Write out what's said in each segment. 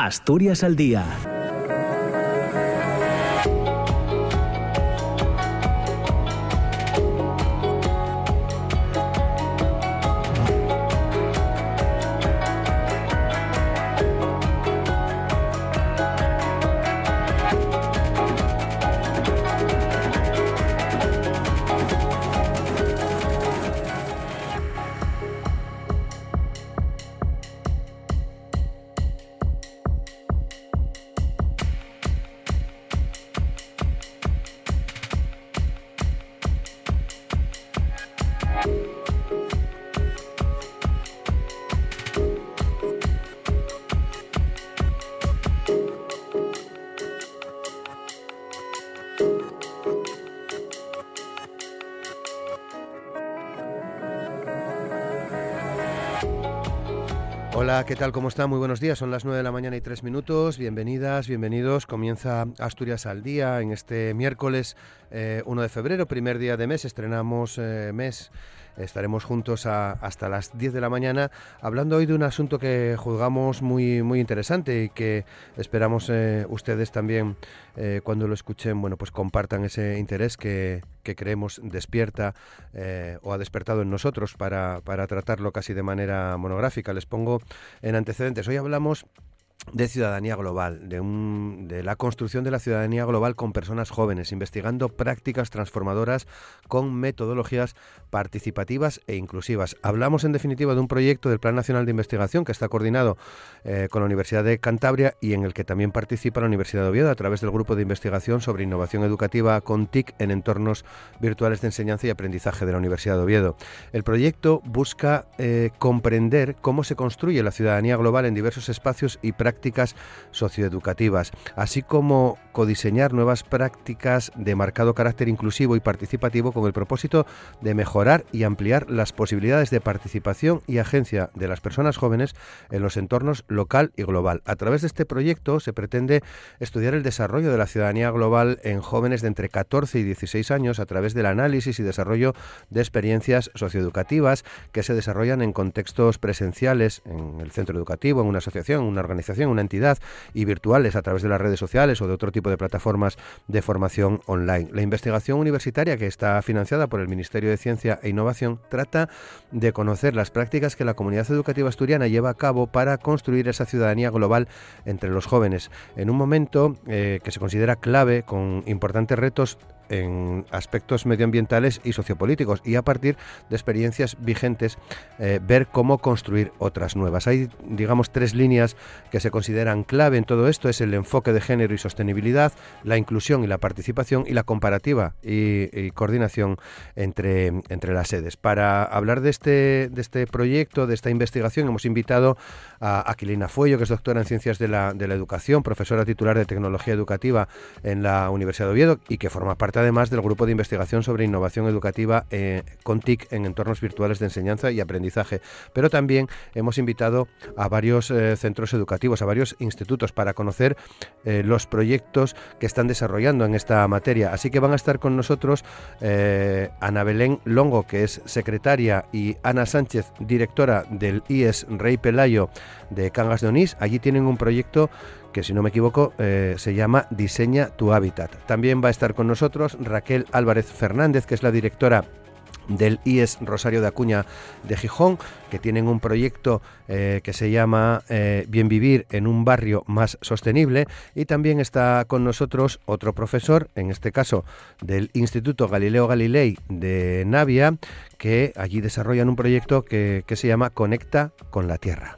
Asturias al día ¿qué tal? ¿Cómo están? Muy buenos días. Son las 9 de la mañana y 3 minutos. Bienvenidas, bienvenidos. Comienza Asturias al día en este miércoles 1 eh, de febrero, primer día de mes. Estrenamos eh, mes Estaremos juntos hasta las 10 de la mañana hablando hoy de un asunto que juzgamos muy, muy interesante y que esperamos eh, ustedes también eh, cuando lo escuchen, bueno, pues compartan ese interés que, creemos despierta eh, o ha despertado en nosotros para, para tratarlo casi de manera monográfica. Les pongo en antecedentes. Hoy hablamos de ciudadanía global, de, un, de, la construcción de la ciudadanía global con personas jóvenes, investigando prácticas transformadoras con metodologías participativas e inclusivas. Hablamos en definitiva de un proyecto del Plan Nacional de Investigación que está coordinado eh, con la Universidad de Cantabria y en el que también participa la Universidad de Oviedo a través del Grupo de Investigación sobre Innovación Educativa con TIC en entornos virtuales de enseñanza y aprendizaje de la Universidad de Oviedo. El proyecto busca eh, comprender cómo se construye la ciudadanía global en diversos espacios y prácticas prácticas socioeducativas, así como codiseñar nuevas prácticas de marcado carácter inclusivo y participativo con el propósito de mejorar y ampliar las posibilidades de participación y agencia de las personas jóvenes en los entornos local y global. A través de este proyecto se pretende estudiar el desarrollo de la ciudadanía global en jóvenes de entre 14 y 16 años a través del análisis y desarrollo de experiencias socioeducativas que se desarrollan en contextos presenciales, en el centro educativo, en una asociación, en una organización una entidad, y virtuales a través de las redes sociales o de otro tipo de plataformas de formación online. La investigación universitaria, que está financiada por el Ministerio de Ciencia e Innovación, trata de conocer las prácticas que la comunidad educativa asturiana lleva a cabo para construir esa ciudadanía global entre los jóvenes, en un momento eh, que se considera clave, con importantes retos en aspectos medioambientales y sociopolíticos y a partir de experiencias vigentes eh, ver cómo construir otras nuevas. Hay, digamos, tres líneas que se consideran clave en todo esto. Es el enfoque de género y sostenibilidad, la inclusión y la participación y la comparativa y, coordinación entre, entre las sedes. Para hablar de este, de este proyecto, de esta investigación, hemos invitado a Aquilina Fuello, que es doctora en Ciencias de la, de la Educación, profesora titular de Tecnología Educativa en la Universidad de Oviedo y que forma parte además del grupo de investigación sobre innovación educativa eh, con TIC en entornos virtuales de enseñanza y aprendizaje. Pero también hemos invitado a varios eh, centros educativos, a varios institutos para conocer eh, los proyectos que están desarrollando en esta materia. Así que van a estar con nosotros Ana Belén Longo, que es secretaria, y Ana Sánchez, directora del IES Rey Pelayo de Cangas de Onís. Allí tienen un proyecto que si no me equivoco eh, se llama Diseña tu hábitat. También va a estar con nosotros Raquel Álvarez Fernández, que es la directora del IES Rosario de Acuña de Gijón, que tienen un proyecto eh, que se llama eh, Bien Vivir en un barrio más sostenible. Y también está con nosotros otro profesor, en este caso del Instituto Galileo Galilei de Navia, que allí desarrollan un proyecto que, que se llama Conecta con la Tierra.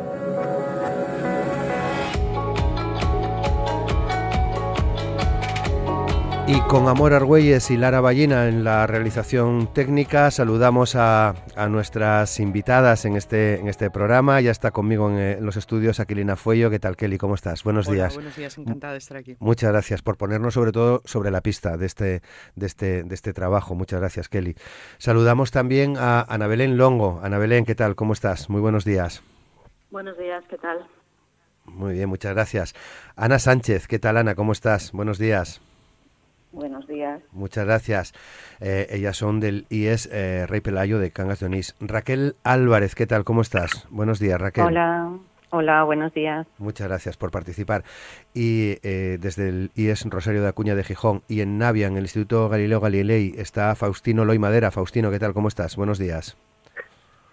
Y con Amor Argüelles y Lara Ballina en la realización técnica, saludamos a, nuestras invitadas en este, en este programa. Ya está conmigo en, los estudios Aquilina Fuello. ¿Qué tal, Kelly? ¿Cómo estás? Buenos días. Buenos días, encantada de estar aquí. Muchas gracias por ponernos sobre todo sobre la pista de este, de este, de este trabajo. Muchas gracias, Kelly. Saludamos también a Ana Belén Longo. Ana Belén, ¿qué tal? ¿Cómo estás? Muy buenos días. Buenos días, ¿qué tal? Muy bien, muchas gracias. Ana Sánchez, ¿qué tal, Ana? ¿Cómo estás? Buenos días. Buenos días. Muchas gracias. Eh, ellas son del IES eh, Rey Pelayo de Cangas de Onís. Raquel Álvarez, ¿qué tal? ¿Cómo estás? Buenos días, Raquel. Hola, hola, buenos días. Muchas gracias por participar. Y eh, desde el IES Rosario de Acuña de Gijón y en Navia, en el Instituto Galileo Galilei, está Faustino Loy Madera. Faustino, ¿qué tal? ¿Cómo estás? Buenos días.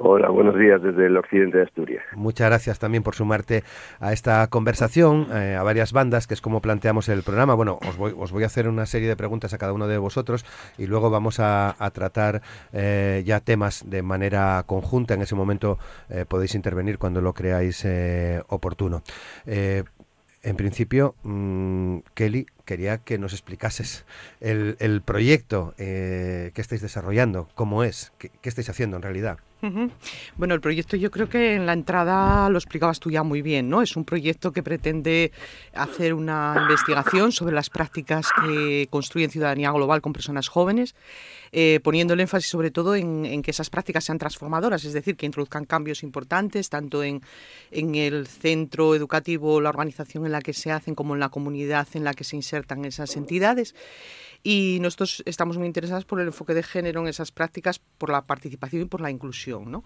Hola, buenos días desde el occidente de Asturias. Muchas gracias también por sumarte a esta conversación, eh, a varias bandas, que es como planteamos el programa. Bueno, os voy, os voy a hacer una serie de preguntas a cada uno de vosotros y luego vamos a, tratar eh, ya temas de manera conjunta. En ese momento eh, podéis intervenir cuando lo creáis oportuno. en principio, mm, Kelly, quería que nos explicases el, el proyecto que estáis desarrollando, cómo es, qué estáis haciendo en realidad. Bueno, el proyecto yo creo que en la entrada lo explicabas tú ya muy bien, ¿no? Es un proyecto que pretende hacer una investigación sobre las prácticas que construyen ciudadanía global con personas jóvenes, eh, poniendo el énfasis sobre todo en, que esas prácticas sean transformadoras, es decir, que introduzcan cambios importantes tanto en, en el centro educativo, la organización en la que se hacen, como en la comunidad en la que se insertan esas entidades. Y nosotros estamos muy interesados por el enfoque de género en esas prácticas, por la participación y por la inclusión. ¿no?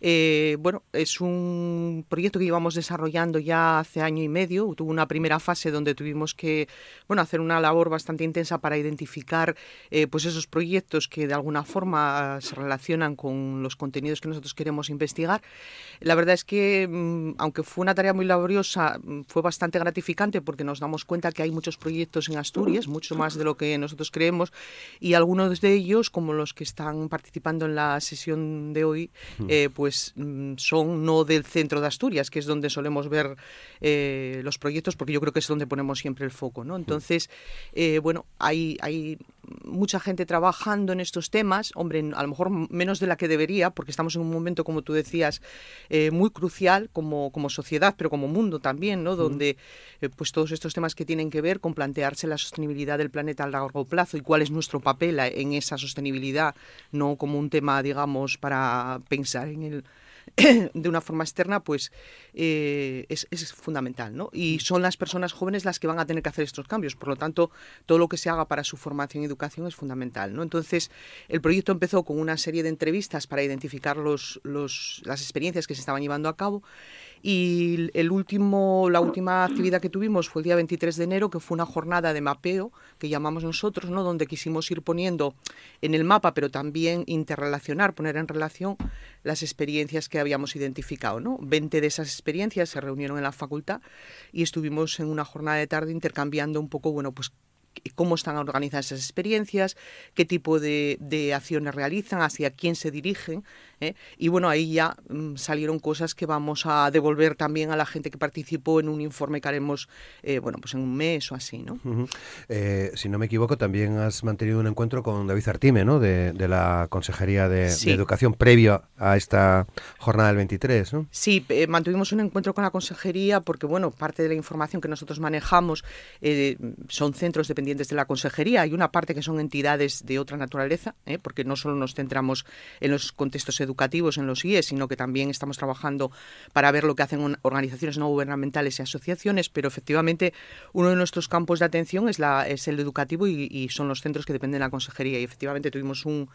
Eh, bueno, es un proyecto que llevamos desarrollando ya hace año y medio. Tuvo una primera fase donde tuvimos que bueno, hacer una labor bastante intensa para identificar eh, pues esos proyectos que de alguna forma se relacionan con los contenidos que nosotros queremos investigar. La verdad es que, mm, aunque fue una tarea muy laboriosa, mm, fue bastante gratificante porque nos damos cuenta que hay muchos proyectos en Asturias, mucho más de lo que nosotros nosotros creemos y algunos de ellos, como los que están participando en la sesión de hoy, hmm. eh, pues mm, son no del centro de Asturias, que es donde solemos ver eh, los proyectos, porque yo creo que es donde ponemos siempre el foco, ¿no? Hmm. Entonces, eh, bueno, hay, hay mucha gente trabajando en estos temas, hombre, a lo mejor menos de la que debería, porque estamos en un momento, como tú decías, muy crucial como, como sociedad, pero como mundo también, ¿no? Donde pues todos estos temas que tienen que ver con plantearse la sostenibilidad del planeta a largo plazo y cuál es nuestro papel en esa sostenibilidad, no como un tema, digamos, para pensar en el de una forma externa, pues eh, es, es, fundamental, ¿no? Y son las personas jóvenes las que van a tener que hacer estos cambios, por lo tanto, todo lo que se haga para su formación y educación es fundamental, ¿no? Entonces, el proyecto empezó con una serie de entrevistas para identificar los, los, las experiencias que se estaban llevando a cabo y el último, la última actividad que tuvimos fue el día 23 de enero, que fue una jornada de mapeo, que llamamos nosotros, ¿no? donde quisimos ir poniendo en el mapa, pero también interrelacionar, poner en relación las experiencias que habíamos identificado. ¿no? 20 de esas experiencias se reunieron en la facultad y estuvimos en una jornada de tarde intercambiando un poco, bueno, pues cómo están organizadas esas experiencias, qué tipo de, de acciones realizan, hacia quién se dirigen ¿eh? Y bueno, ahí ya mm, salieron cosas que vamos a devolver también a la gente que participó en un informe que haremos, eh, bueno, pues en un mes o así, ¿no? Eh, si no me equivoco, también has mantenido un encuentro con David Artime, ¿no? De, la Consejería de, Educación previo a esta jornada del 23, ¿no? Sí, mantuvimos un encuentro con la Consejería porque, bueno, parte de la información que nosotros manejamos son centros dependientes de la Consejería. Hay una parte que son entidades de otra naturaleza, porque no solo nos centramos en los contextos educativos, educativos en los IES, sino que también estamos trabajando para ver lo que hacen organizaciones no gubernamentales y asociaciones, pero efectivamente uno de nuestros campos de atención es, la, es el educativo y, y son los centros que dependen de la consejería. Y efectivamente tuvimos un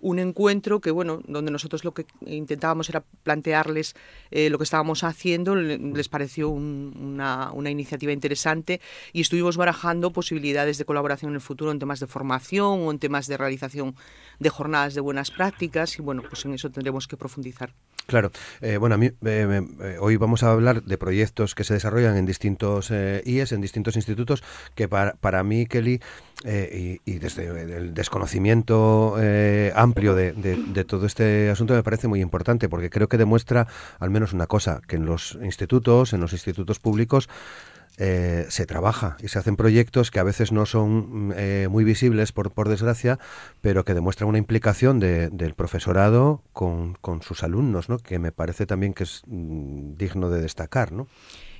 un encuentro que, bueno, donde nosotros lo que intentábamos era plantearles eh, lo que estábamos haciendo, les pareció una, una, iniciativa interesante y estuvimos barajando posibilidades de colaboración en el futuro en temas de formación o en temas de realización de jornadas de buenas prácticas y, bueno, pues en eso tendremos que profundizar. Claro, eh, bueno, a mí eh, hoy vamos a hablar de proyectos que se desarrollan en distintos IES, en distintos institutos, que para, para mí, Kelly, y, y, desde el desconocimiento amplio de, de, todo este asunto me parece muy importante porque creo que demuestra al menos una cosa, que en los institutos, en los institutos públicos, eh, se trabaja y se hacen proyectos que a veces no son eh, muy visibles, por, por, desgracia, pero que demuestran una implicación de, del profesorado con, con, sus alumnos, ¿no? que me parece también que es mm, digno de destacar. ¿no?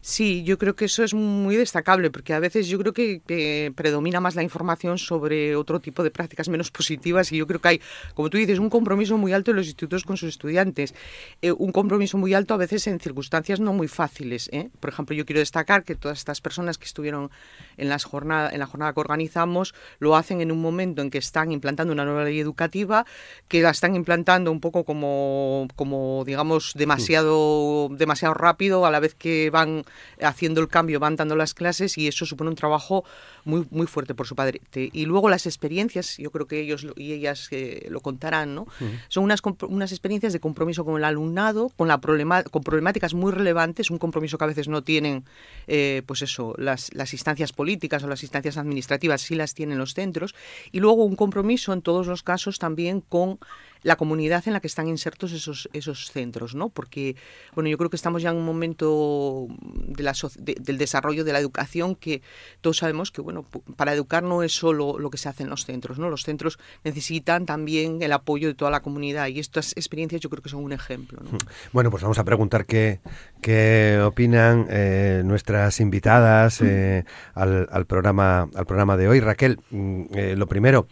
Sí, yo creo que eso es muy destacable, porque a veces yo creo que, predomina más la información sobre otro tipo de prácticas menos positivas y yo creo que hay, como tú dices, un compromiso muy alto en los institutos con sus estudiantes, eh, un compromiso muy alto a veces en circunstancias no muy fáciles. ¿eh? Por ejemplo, yo quiero destacar que todas estas personas que estuvieron en, las jornada, en la jornada que organizamos lo hacen en un momento en que están implantando una nueva ley educativa, que la están implantando un poco como, como digamos, demasiado, demasiado rápido a la vez que van haciendo el cambio, van dando las clases y eso supone un trabajo muy, muy fuerte por su padre. Y luego las experiencias, yo creo que ellos y ellas eh, lo contarán, ¿no? Son unas, unas experiencias de compromiso con el alumnado, con, la problema, con problemáticas muy relevantes, un compromiso que a veces no tienen, eh, pues eso, las, las instancias políticas o las instancias administrativas, sí las tienen los centros, y luego un compromiso en todos los casos también con la comunidad en la que están insertos esos, esos centros, ¿no? Porque, bueno, yo creo que estamos ya en un momento de la, del desarrollo de la educación que todos sabemos que, bueno, para educar no es solo lo que se hace en los centros, ¿no? Los centros necesitan también el apoyo de toda la comunidad y estas experiencias yo creo que son un ejemplo, hmm. Bueno, pues vamos a preguntar qué, qué opinan eh, nuestras invitadas eh, al, al, programa, al programa de hoy. Raquel, mm, eh, lo primero,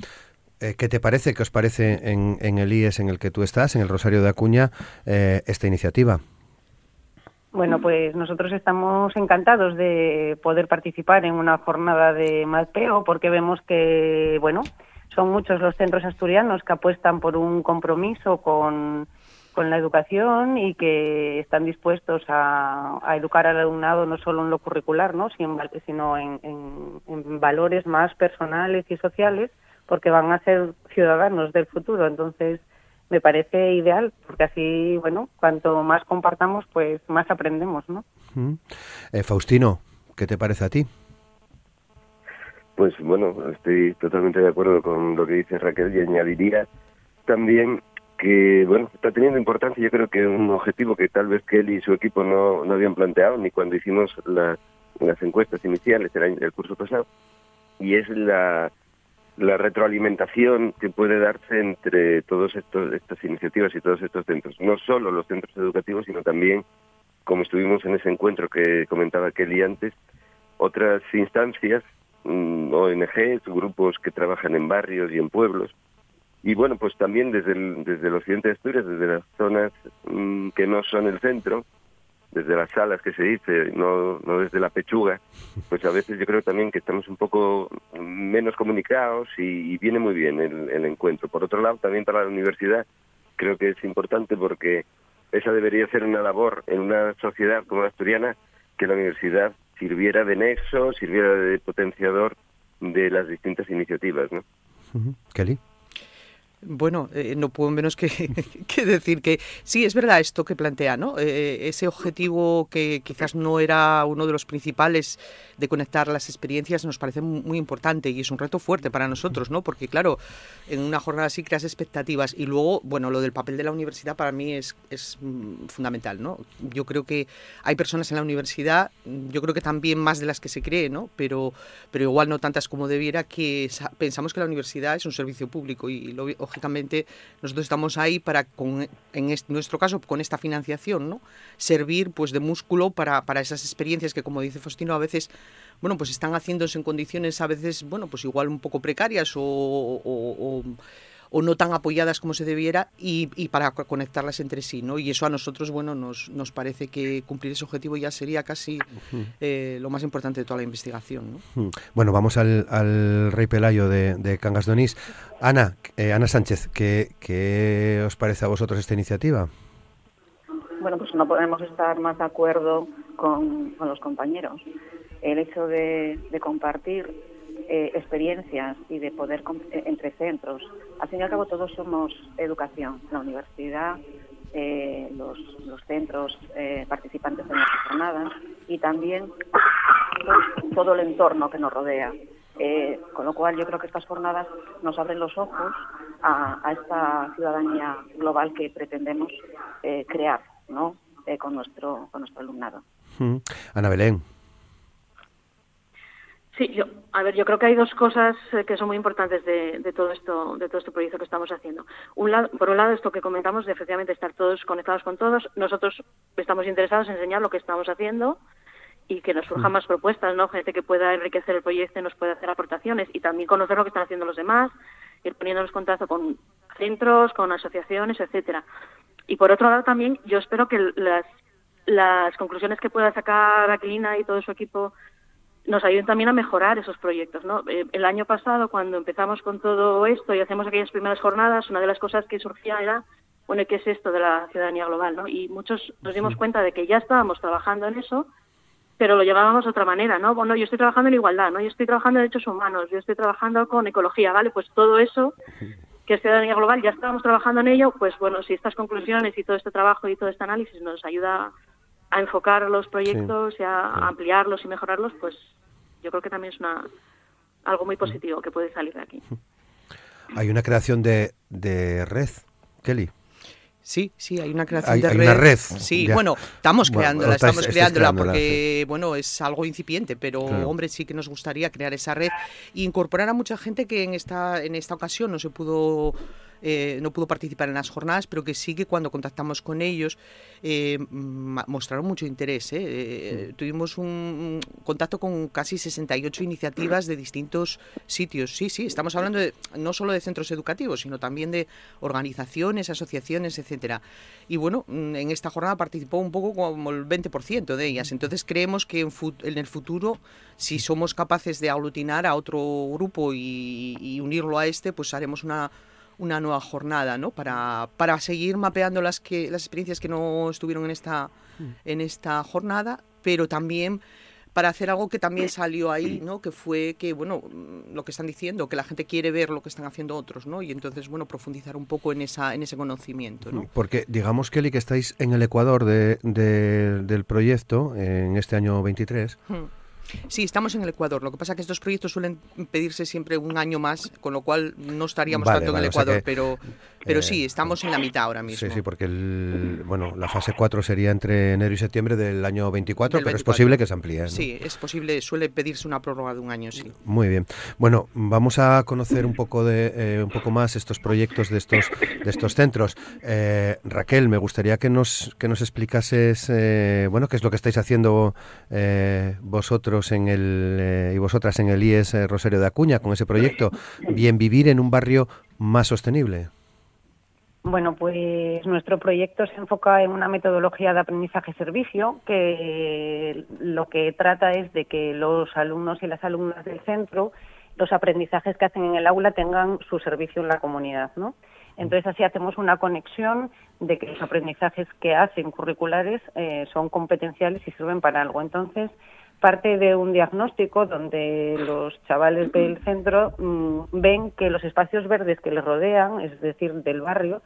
eh, ¿Qué te parece, qué os parece en, el IES en el que tú estás, en el Rosario de Acuña, eh, esta iniciativa? Bueno, pues nosotros estamos encantados de poder participar en una jornada de Malpeo porque vemos que, bueno, son muchos los centros asturianos que apuestan por un compromiso con, la educación y que están dispuestos a, educar al alumnado no solo en lo curricular, ¿no? sino en valores más personales y sociales porque van a ser ciudadanos del futuro. Entonces, me parece ideal, porque así, bueno, cuanto más compartamos, pues más aprendemos, ¿no? Eh, Faustino, ¿qué te parece a ti? Pues bueno, estoy totalmente de acuerdo con lo que dice Raquel y añadiría también que, bueno, está teniendo importancia, yo creo que un objetivo que tal vez Kelly y su equipo no, no habían planteado ni cuando hicimos las encuestas iniciales el, año, el curso pasado, y es la la retroalimentación que puede darse entre todas estas iniciativas y todos estos centros. No solo los centros educativos, sino también, como estuvimos en ese encuentro que comentaba Kelly antes, otras instancias, mm, ONGs, grupos que trabajan en barrios y en pueblos. Y bueno, pues también desde el, desde el occidente de Asturias, desde las zonas mm, que no son el centro, desde las salas que se dice, no, no desde la pechuga, pues a veces yo creo también que estamos un poco menos comunicados y, viene muy bien el, el, encuentro. Por otro lado, también para la universidad creo que es importante porque esa debería ser una labor en una sociedad como la asturiana, que la universidad sirviera de nexo, sirviera de potenciador de las distintas iniciativas. ¿no? Kelly. Bueno, eh, no puedo menos que, decir que sí, es verdad esto que plantea, ¿no? Eh, ese objetivo que quizás no era uno de los principales de conectar las experiencias nos parece muy importante y es un reto fuerte para nosotros, ¿no? Porque claro, en una jornada así creas expectativas y luego, bueno, lo del papel de la universidad para mí es, es mm, fundamental, ¿no? Yo creo que hay personas en la universidad, yo creo que también más de las que se cree, ¿no? Pero, pero igual no tantas como debiera, que pensamos que la universidad es un servicio público y lo, lógicamente nosotros estamos ahí para, con, en nuestro caso, con esta financiación, ¿no? servir pues de músculo para, para esas experiencias que, como dice Faustino, a veces bueno, pues están haciéndose en condiciones a veces, bueno, pues igual un poco precarias o, no tan apoyadas como se debiera y, para conectarlas entre sí, ¿no? Y eso a nosotros, bueno, nos, nos parece que cumplir ese objetivo ya sería casi eh, lo más importante de toda la investigación, ¿no? Bueno, vamos al, Rey Pelayo de, Cangas Donís. Ana, eh, Ana Sánchez, ¿qué, ¿qué os parece a vosotros esta iniciativa? Bueno, pues no podemos estar más de acuerdo con, con los compañeros el hecho de, compartir eh, experiencias y de poder eh, entre centros. Al fin y al cabo todos somos educación, la universidad, eh, los, centros participantes en las jornadas y también todo el entorno que nos rodea. con lo cual yo creo que estas jornadas nos abren los ojos a, esta ciudadanía global que pretendemos crear ¿no? con, nuestro, con nuestro alumnado. Ana Belén. Sí, yo, a ver, yo creo que hay dos cosas eh, que son muy importantes de, todo esto, de todo este proyecto que estamos haciendo. Un lado, por un lado, esto que comentamos de efectivamente estar todos conectados con todos. Nosotros estamos interesados en enseñar lo que estamos haciendo y que nos surjan más propuestas, ¿no? Gente que pueda enriquecer el proyecto y nos pueda hacer aportaciones y también conocer lo que están haciendo los demás, ir poniéndonos en contacto con centros, con asociaciones, etcétera. Y por otro lado también yo espero que las, las conclusiones que pueda sacar Aquilina y todo su equipo nos ayuden también a mejorar esos proyectos. ¿no? Eh, el año pasado, cuando empezamos con todo esto y hacemos aquellas primeras jornadas, una de las cosas que surgía era, bueno, ¿qué es esto de la ciudadanía global? ¿no? Y muchos nos dimos cuenta de que ya estábamos trabajando en eso, pero lo llevábamos de otra manera, ¿no? Bueno, yo estoy trabajando en igualdad, ¿no? Yo estoy trabajando en derechos humanos, yo estoy trabajando con ecología, ¿vale? Pues todo eso que es ciudadanía global, ya estábamos trabajando en ello, pues bueno, si estas conclusiones y todo este trabajo y todo este análisis nos ayuda a enfocar los proyectos y a ampliarlos y mejorarlos, pues yo creo que también es una algo muy positivo que puede salir de aquí. Hay una creación de, de red, Kelly. Sí, sí, hay una creación de hay red. Una red. Sí, bueno, estamos creándola, estamos creándola porque, bueno, es algo incipiente, pero hombre, sí que nos gustaría crear esa red e incorporar a mucha gente que en esta, en esta ocasión no se pudo eh, no pudo participar en las jornadas, pero que sí que cuando contactamos con ellos eh, mostraron mucho interés. ¿eh? tuvimos un, contacto con casi 68 iniciativas de distintos sitios. Sí, sí, estamos hablando de, no solo de centros educativos, sino también de organizaciones, asociaciones, etcétera. Y bueno, mm, en esta jornada participó un poco como el 20% de ellas. Entonces creemos que en, el futuro, si somos capaces de aglutinar a otro grupo y unirlo a este, pues haremos una una nueva jornada, ¿no? Para, para seguir mapeando las que las experiencias que no estuvieron en esta mm. en esta jornada, pero también para hacer algo que también salió ahí, ¿no? Que fue que, bueno, lo que están diciendo, que la gente quiere ver lo que están haciendo otros, ¿no? Y entonces, bueno, profundizar un poco en esa en ese conocimiento, ¿no? Porque digamos, Kelly, que estáis en el Ecuador de, del proyecto en este año 23. Sí, estamos en el Ecuador. Lo que pasa es que estos proyectos suelen pedirse siempre un año más, con lo cual no estaríamos tanto en el Ecuador, pero, pero sí, eh, estamos en la mitad ahora mismo. Sí, sí, porque el, bueno, la fase 4 sería entre enero y septiembre del año 24, pero es posible que se amplíe. Sí, es posible, suele pedirse una prórroga de un año, sí. Muy bien. Bueno, vamos a conocer un poco de eh, un poco más estos proyectos de estos de estos centros. Eh, Raquel, me gustaría que nos que nos explicases bueno, qué es lo que estáis haciendo vosotros en el, eh, y vosotras en el IES eh, Rosario de Acuña con ese proyecto, Bien Vivir en un barrio más sostenible. Bueno, pues nuestro proyecto se enfoca en una metodología de aprendizaje-servicio que lo que trata es de que los alumnos y las alumnas del centro, los aprendizajes que hacen en el aula tengan su servicio en la comunidad, ¿no? Entonces así hacemos una conexión de que los aprendizajes que hacen curriculares eh, son competenciales y sirven para algo. Entonces parte de un diagnóstico donde los chavales del centro mm, ven que los espacios verdes que les rodean, es decir, del barrio,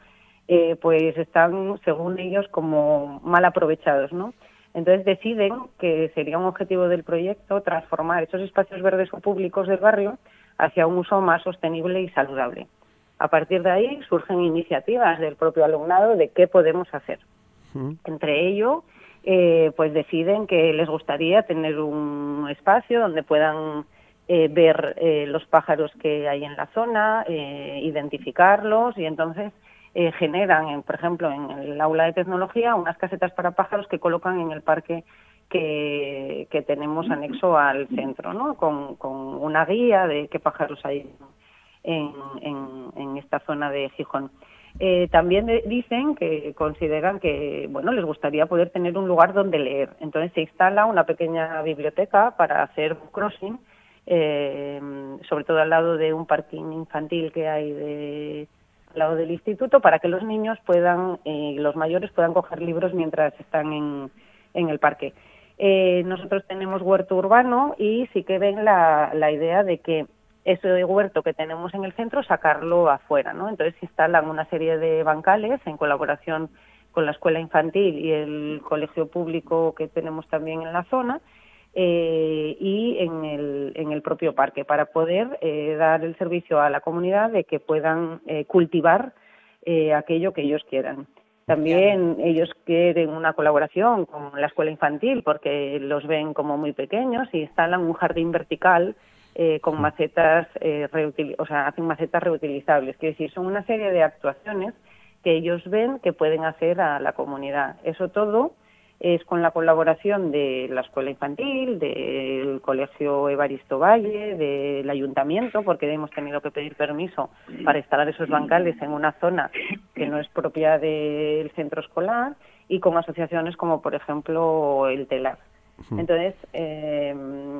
eh, pues están, según ellos, como mal aprovechados, ¿no? Entonces deciden que sería un objetivo del proyecto transformar esos espacios verdes o públicos del barrio hacia un uso más sostenible y saludable. A partir de ahí surgen iniciativas del propio alumnado de qué podemos hacer. Entre ello, eh, pues deciden que les gustaría tener un espacio donde puedan eh, ver eh, los pájaros que hay en la zona, identificarlos y entonces generan, por ejemplo, en el aula de tecnología, unas casetas para pájaros que colocan en el parque que, tenemos anexo al centro, ¿no? Con, una guía de qué pájaros hay en esta zona de Gijón. Eh, también dicen que consideran que bueno les gustaría poder tener un lugar donde leer. Entonces se instala una pequeña biblioteca para hacer crossing, eh, sobre todo al lado de un parking infantil que hay de, al lado del instituto, para que los niños puedan y los mayores puedan coger libros mientras están en, en el parque. Eh, nosotros tenemos huerto urbano y sí que ven la, la idea de que ese huerto que tenemos en el centro sacarlo afuera, ¿no? Entonces instalan una serie de bancales en colaboración con la escuela infantil y el colegio público que tenemos también en la zona eh, y en el, en el propio parque para poder eh, dar el servicio a la comunidad de que puedan eh, cultivar aquello que ellos quieran. También ellos quieren una colaboración con la escuela infantil porque los ven como muy pequeños y instalan un jardín vertical eh, con macetas, eh, o sea, hacen macetas reutilizables. Quiere decir, son una serie de actuaciones que ellos ven que pueden hacer a la comunidad. Eso todo es con la colaboración de la Escuela Infantil, del Colegio Evaristo Valle, del Ayuntamiento, porque hemos tenido que pedir permiso para instalar esos bancales en una zona que no es propia del centro escolar, y con asociaciones como, por ejemplo, el TELAR. Entonces, eh,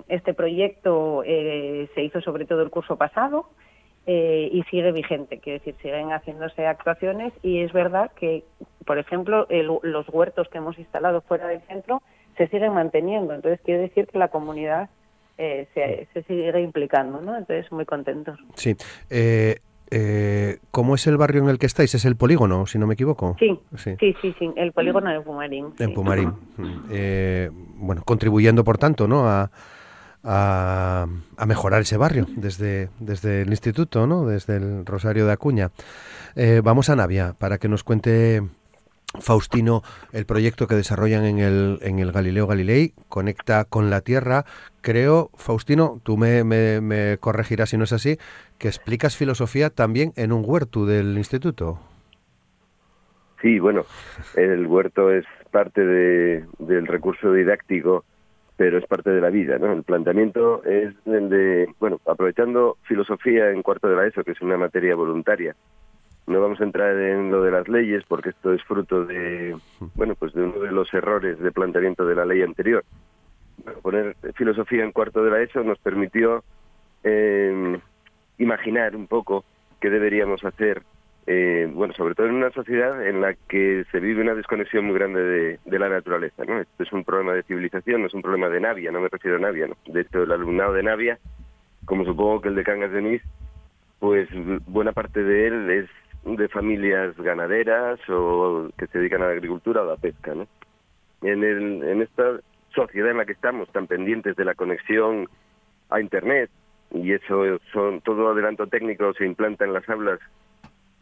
este proyecto eh, se hizo sobre todo el curso pasado eh, y sigue vigente, quiere decir, siguen haciéndose actuaciones y es verdad que, por ejemplo, los huertos que hemos instalado fuera del centro se siguen manteniendo, entonces quiere decir que la comunidad se, se, sigue implicando, ¿no? Entonces, muy contentos. Sí. Eh, ¿Cómo es el barrio en el que estáis? ¿Es el polígono, si no me equivoco? Sí, sí, sí, sí, el polígono de Pumarín. En Pumarín. Mm, eh, bueno, contribuyendo, por tanto, ¿no? A, a, mejorar ese barrio desde, desde el instituto, ¿no? Desde el Rosario de Acuña. Eh, vamos a Navia para que nos cuente Faustino, el proyecto que desarrollan en el, en el Galileo Galilei, conecta con la Tierra. Creo, Faustino, tú me, me, corregirás si no es así, que explicas filosofía también en un huerto del instituto. Sí, bueno, el huerto es parte de, del recurso didáctico, pero es parte de la vida, ¿no? El planteamiento es el de, bueno, aprovechando filosofía en cuarto de la ESO, que es una materia voluntaria, no vamos a entrar en lo de las leyes porque esto es fruto de, bueno, pues de uno de los errores de planteamiento de la ley anterior. poner filosofía en cuarto de la ESO nos permitió eh, imaginar un poco qué deberíamos hacer, eh, bueno, sobre todo en una sociedad en la que se vive una desconexión muy grande de, la naturaleza, ¿no? Es un problema de civilización, no es un problema de Navia, no me refiero a Navia, ¿no? De hecho, el alumnado de Navia, como supongo que el de Cangas de Nis, pues buena parte de él es de familias ganaderas o que se dedican a la agricultura o a la pesca. ¿no? En, el, en esta sociedad en la que estamos, tan pendientes de la conexión a Internet, y eso son todo adelanto técnico se implanta en las aulas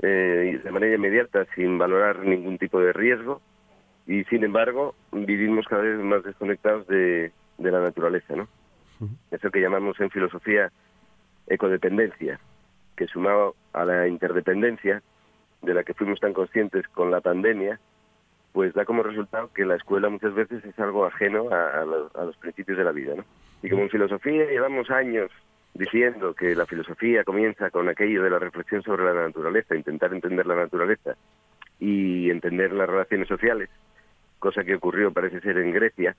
eh, de manera inmediata sin valorar ningún tipo de riesgo, y sin embargo vivimos cada vez más desconectados de, de la naturaleza. ¿no? Eso que llamamos en filosofía ecodependencia que sumado a la interdependencia de la que fuimos tan conscientes con la pandemia, pues da como resultado que la escuela muchas veces es algo ajeno a, los, principios de la vida. ¿no? Y como en filosofía llevamos años diciendo que la filosofía comienza con aquello de la reflexión sobre la naturaleza, intentar entender la naturaleza y entender las relaciones sociales, cosa que ocurrió parece ser en Grecia.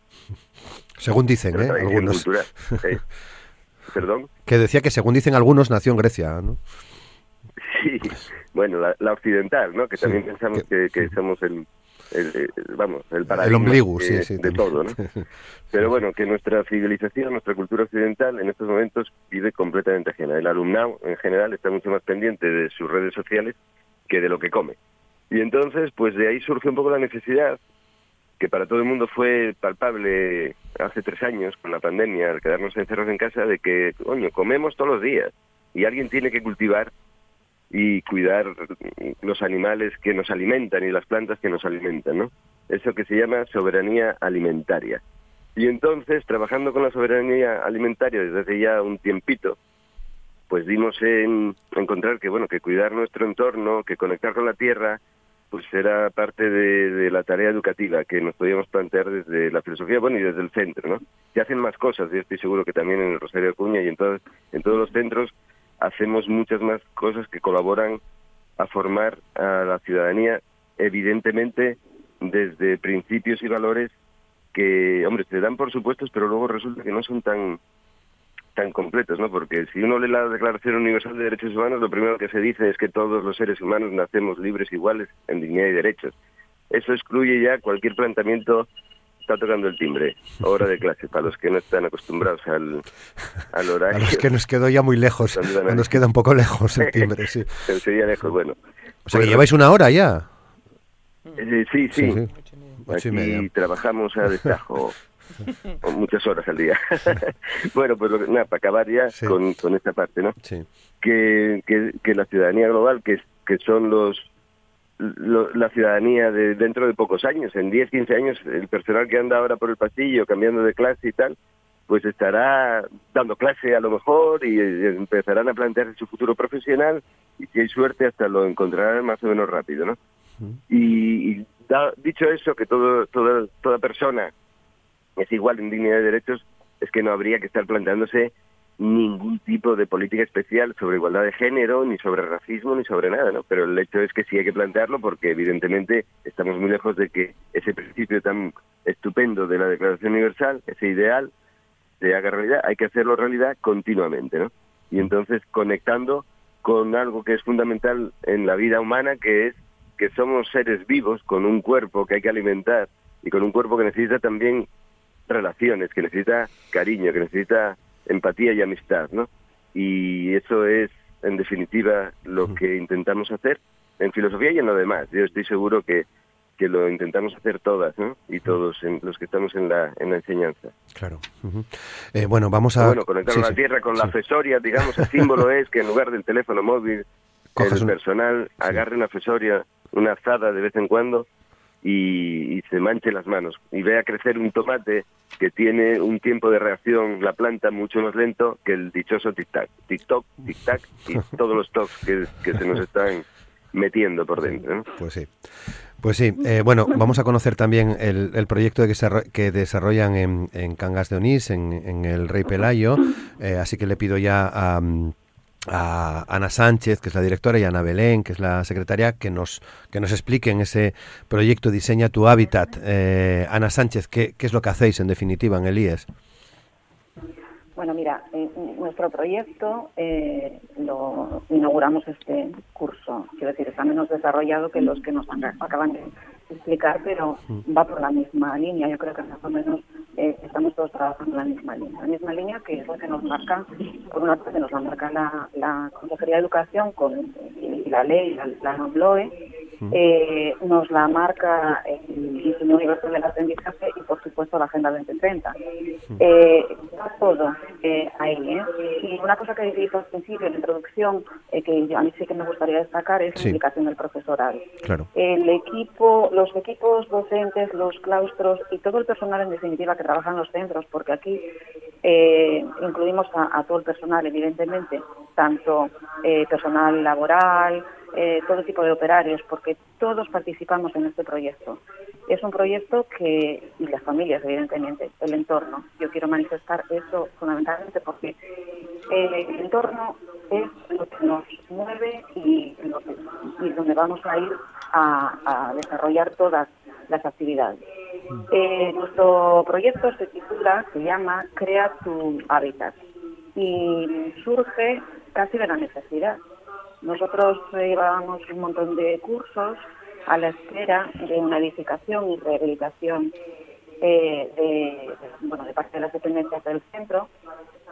Según dicen, ¿eh? Algunos. ¿eh? ¿Perdón? Que decía que según dicen algunos nació en Grecia, ¿no? Sí, bueno, la, occidental, ¿no? Que también pensamos que, somos el, vamos, el paradigma de, todo, ¿no? Pero bueno, que nuestra civilización, nuestra cultura occidental en estos momentos vive completamente ajena. El alumnado en general está mucho más pendiente de sus redes sociales que de lo que come. Y entonces, pues de ahí surge un poco la necesidad que para todo el mundo fue palpable hace tres años con la pandemia, al quedarnos encerrados en casa, de que, coño, comemos todos los días y alguien tiene que cultivar y cuidar los animales que nos alimentan y las plantas que nos alimentan, ¿no? Eso que se llama soberanía alimentaria. Y entonces, trabajando con la soberanía alimentaria desde hace ya un tiempito, pues dimos en encontrar que, bueno, que cuidar nuestro entorno, que conectar con la tierra, pues era parte de, la tarea educativa que nos podíamos plantear desde la filosofía, bueno, y desde el centro, ¿no? Se hacen más cosas, yo estoy seguro que también en el Rosario Acuña y en, todos, en todos los centros hacemos muchas más cosas que colaboran a formar a la ciudadanía, evidentemente desde principios y valores que, hombre, se dan por supuestos, pero luego resulta que no son tan tan completos, ¿no? Porque si uno lee la Declaración Universal de Derechos Humanos, lo primero que se dice es que todos los seres humanos nacemos libres, iguales, en dignidad y derechos. Eso excluye ya cualquier planteamiento está tocando el timbre, hora de clase, para los que no están acostumbrados al, al horario. A los que nos quedó ya muy lejos, nos queda un poco lejos el timbre, sí. Sería lejos, bueno. O sea, que lleváis una hora ya. Eh, sí, sí. Aquí trabajamos a destajo. muchas horas al día. bueno, pues nada, para acabar ya con, con, esta parte, ¿no? Sí. Que, que, que, la ciudadanía global, que, que son los la ciudadanía de dentro de pocos años, en 10, 15 años, el personal que anda ahora por el pasillo cambiando de clase y tal, pues estará dando clase a lo mejor y empezarán a plantearse su futuro profesional y si hay suerte hasta lo encontrarán más o menos rápido, ¿no? Y, dicho eso, que todo, toda, toda persona es igual en dignidad de derechos, es que no habría que estar planteándose ningún tipo de política especial sobre igualdad de género, ni sobre racismo, ni sobre nada, ¿no? Pero el hecho es que sí hay que plantearlo porque evidentemente estamos muy lejos de que ese principio tan estupendo de la Declaración Universal, ese ideal, se haga realidad, hay que hacerlo realidad continuamente, ¿no? Y entonces conectando con algo que es fundamental en la vida humana, que es que somos seres vivos con un cuerpo que hay que alimentar y con un cuerpo que necesita también relaciones, que necesita cariño, que necesita empatía y amistad, ¿no? Y eso es, en definitiva, lo que intentamos hacer en filosofía y en lo demás. Yo estoy seguro que, que lo intentamos hacer todas, ¿no? Y todos los que estamos en la, en la enseñanza. Claro. eh, bueno, vamos a... Bueno, conectar la tierra con la fesoria, digamos, el símbolo es que en lugar del teléfono móvil, el personal agarre una fesoria, una azada de vez en cuando y, se manche las manos y vea crecer un tomate que tiene un tiempo de reacción la planta mucho más lento que el dichoso tic-tac. Tic-toc, tic-tac y todos los tocs que, se nos están metiendo por dentro. Pues sí. Pues sí, eh, bueno, vamos a conocer también el, proyecto que, desarrollan en, Cangas de Onís, en, el Rey Pelayo, eh, así que le pido ya a, a Ana Sánchez, que es la directora, y Ana Belén, que es la secretaria, que nos, que nos expliquen ese proyecto Diseña tu hábitat. Eh, Ana Sánchez, ¿qué, ¿qué, es lo que hacéis en definitiva en el IES? Bueno, mira, nuestro proyecto eh, lo inauguramos este curso. Quiero decir, está menos desarrollado que los que nos acaban de explicar, pero mm. va por la misma línea. Yo creo que más o menos eh, estamos todos trabajando en la misma línea. La misma línea que es lo que nos marca, por una parte nos la marca la, Consejería de Educación con la ley, la, la NOBLOE, eh, nos la marca el Diseño Universal del Aprendizaje y, por supuesto, la Agenda 2030. Eh, todo eh, ahí. ¿eh? Y una cosa que he al principio, en la introducción, eh, que a mí sí que me gustaría destacar, es la implicación del profesorado. Claro. El equipo, los equipos docentes, los claustros y todo el personal, en definitiva, que trabaja en los centros, porque aquí eh, incluimos a, a, todo el personal, evidentemente, tanto personal laboral, eh, todo tipo de operarios, porque todos participamos en este proyecto. Es un proyecto que, y las familias, evidentemente, el entorno. Yo quiero manifestar eso fundamentalmente porque eh, el entorno es lo que nos mueve y, donde vamos a ir a, desarrollar todas las actividades. Eh, nuestro proyecto se titula, se llama Crea tu hábitat y surge casi de la necesidad nosotros llevábamos un montón de cursos a la espera de una edificación y rehabilitación eh, de, bueno, de parte de las dependencias del centro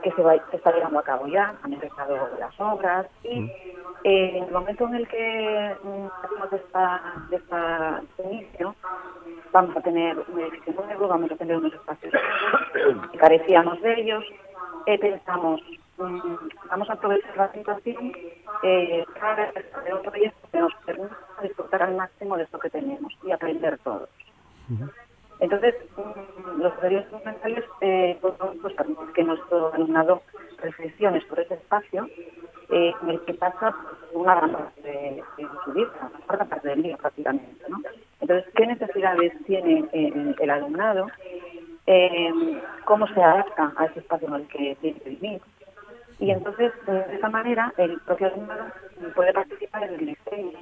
que se, va, se está llevando a cabo ya, han empezado las obras y mm. eh, en el momento en el que mm, hacemos esta, esta inicio vamos a tener un edificio nuevo, vamos a tener unos espacios que carecíamos de ellos, eh, pensamos vamos a aprovechar la situación eh, para desarrollar un proyecto que nos permita disfrutar al máximo de esto que tenemos y aprender todos. Entonces, mm, los periodos fundamentales eh, pues, pues, que nuestro alumnado reflexiones por ese espacio eh, en el que pasa una gran parte de, su vida, una parte del día prácticamente. ¿no? Entonces, ¿qué necesidades tiene eh, el alumnado? Eh, ¿Cómo se adapta a ese espacio en el que tiene que vivir? Y entonces, de esa manera, el propio alumnado puede participar en el diseño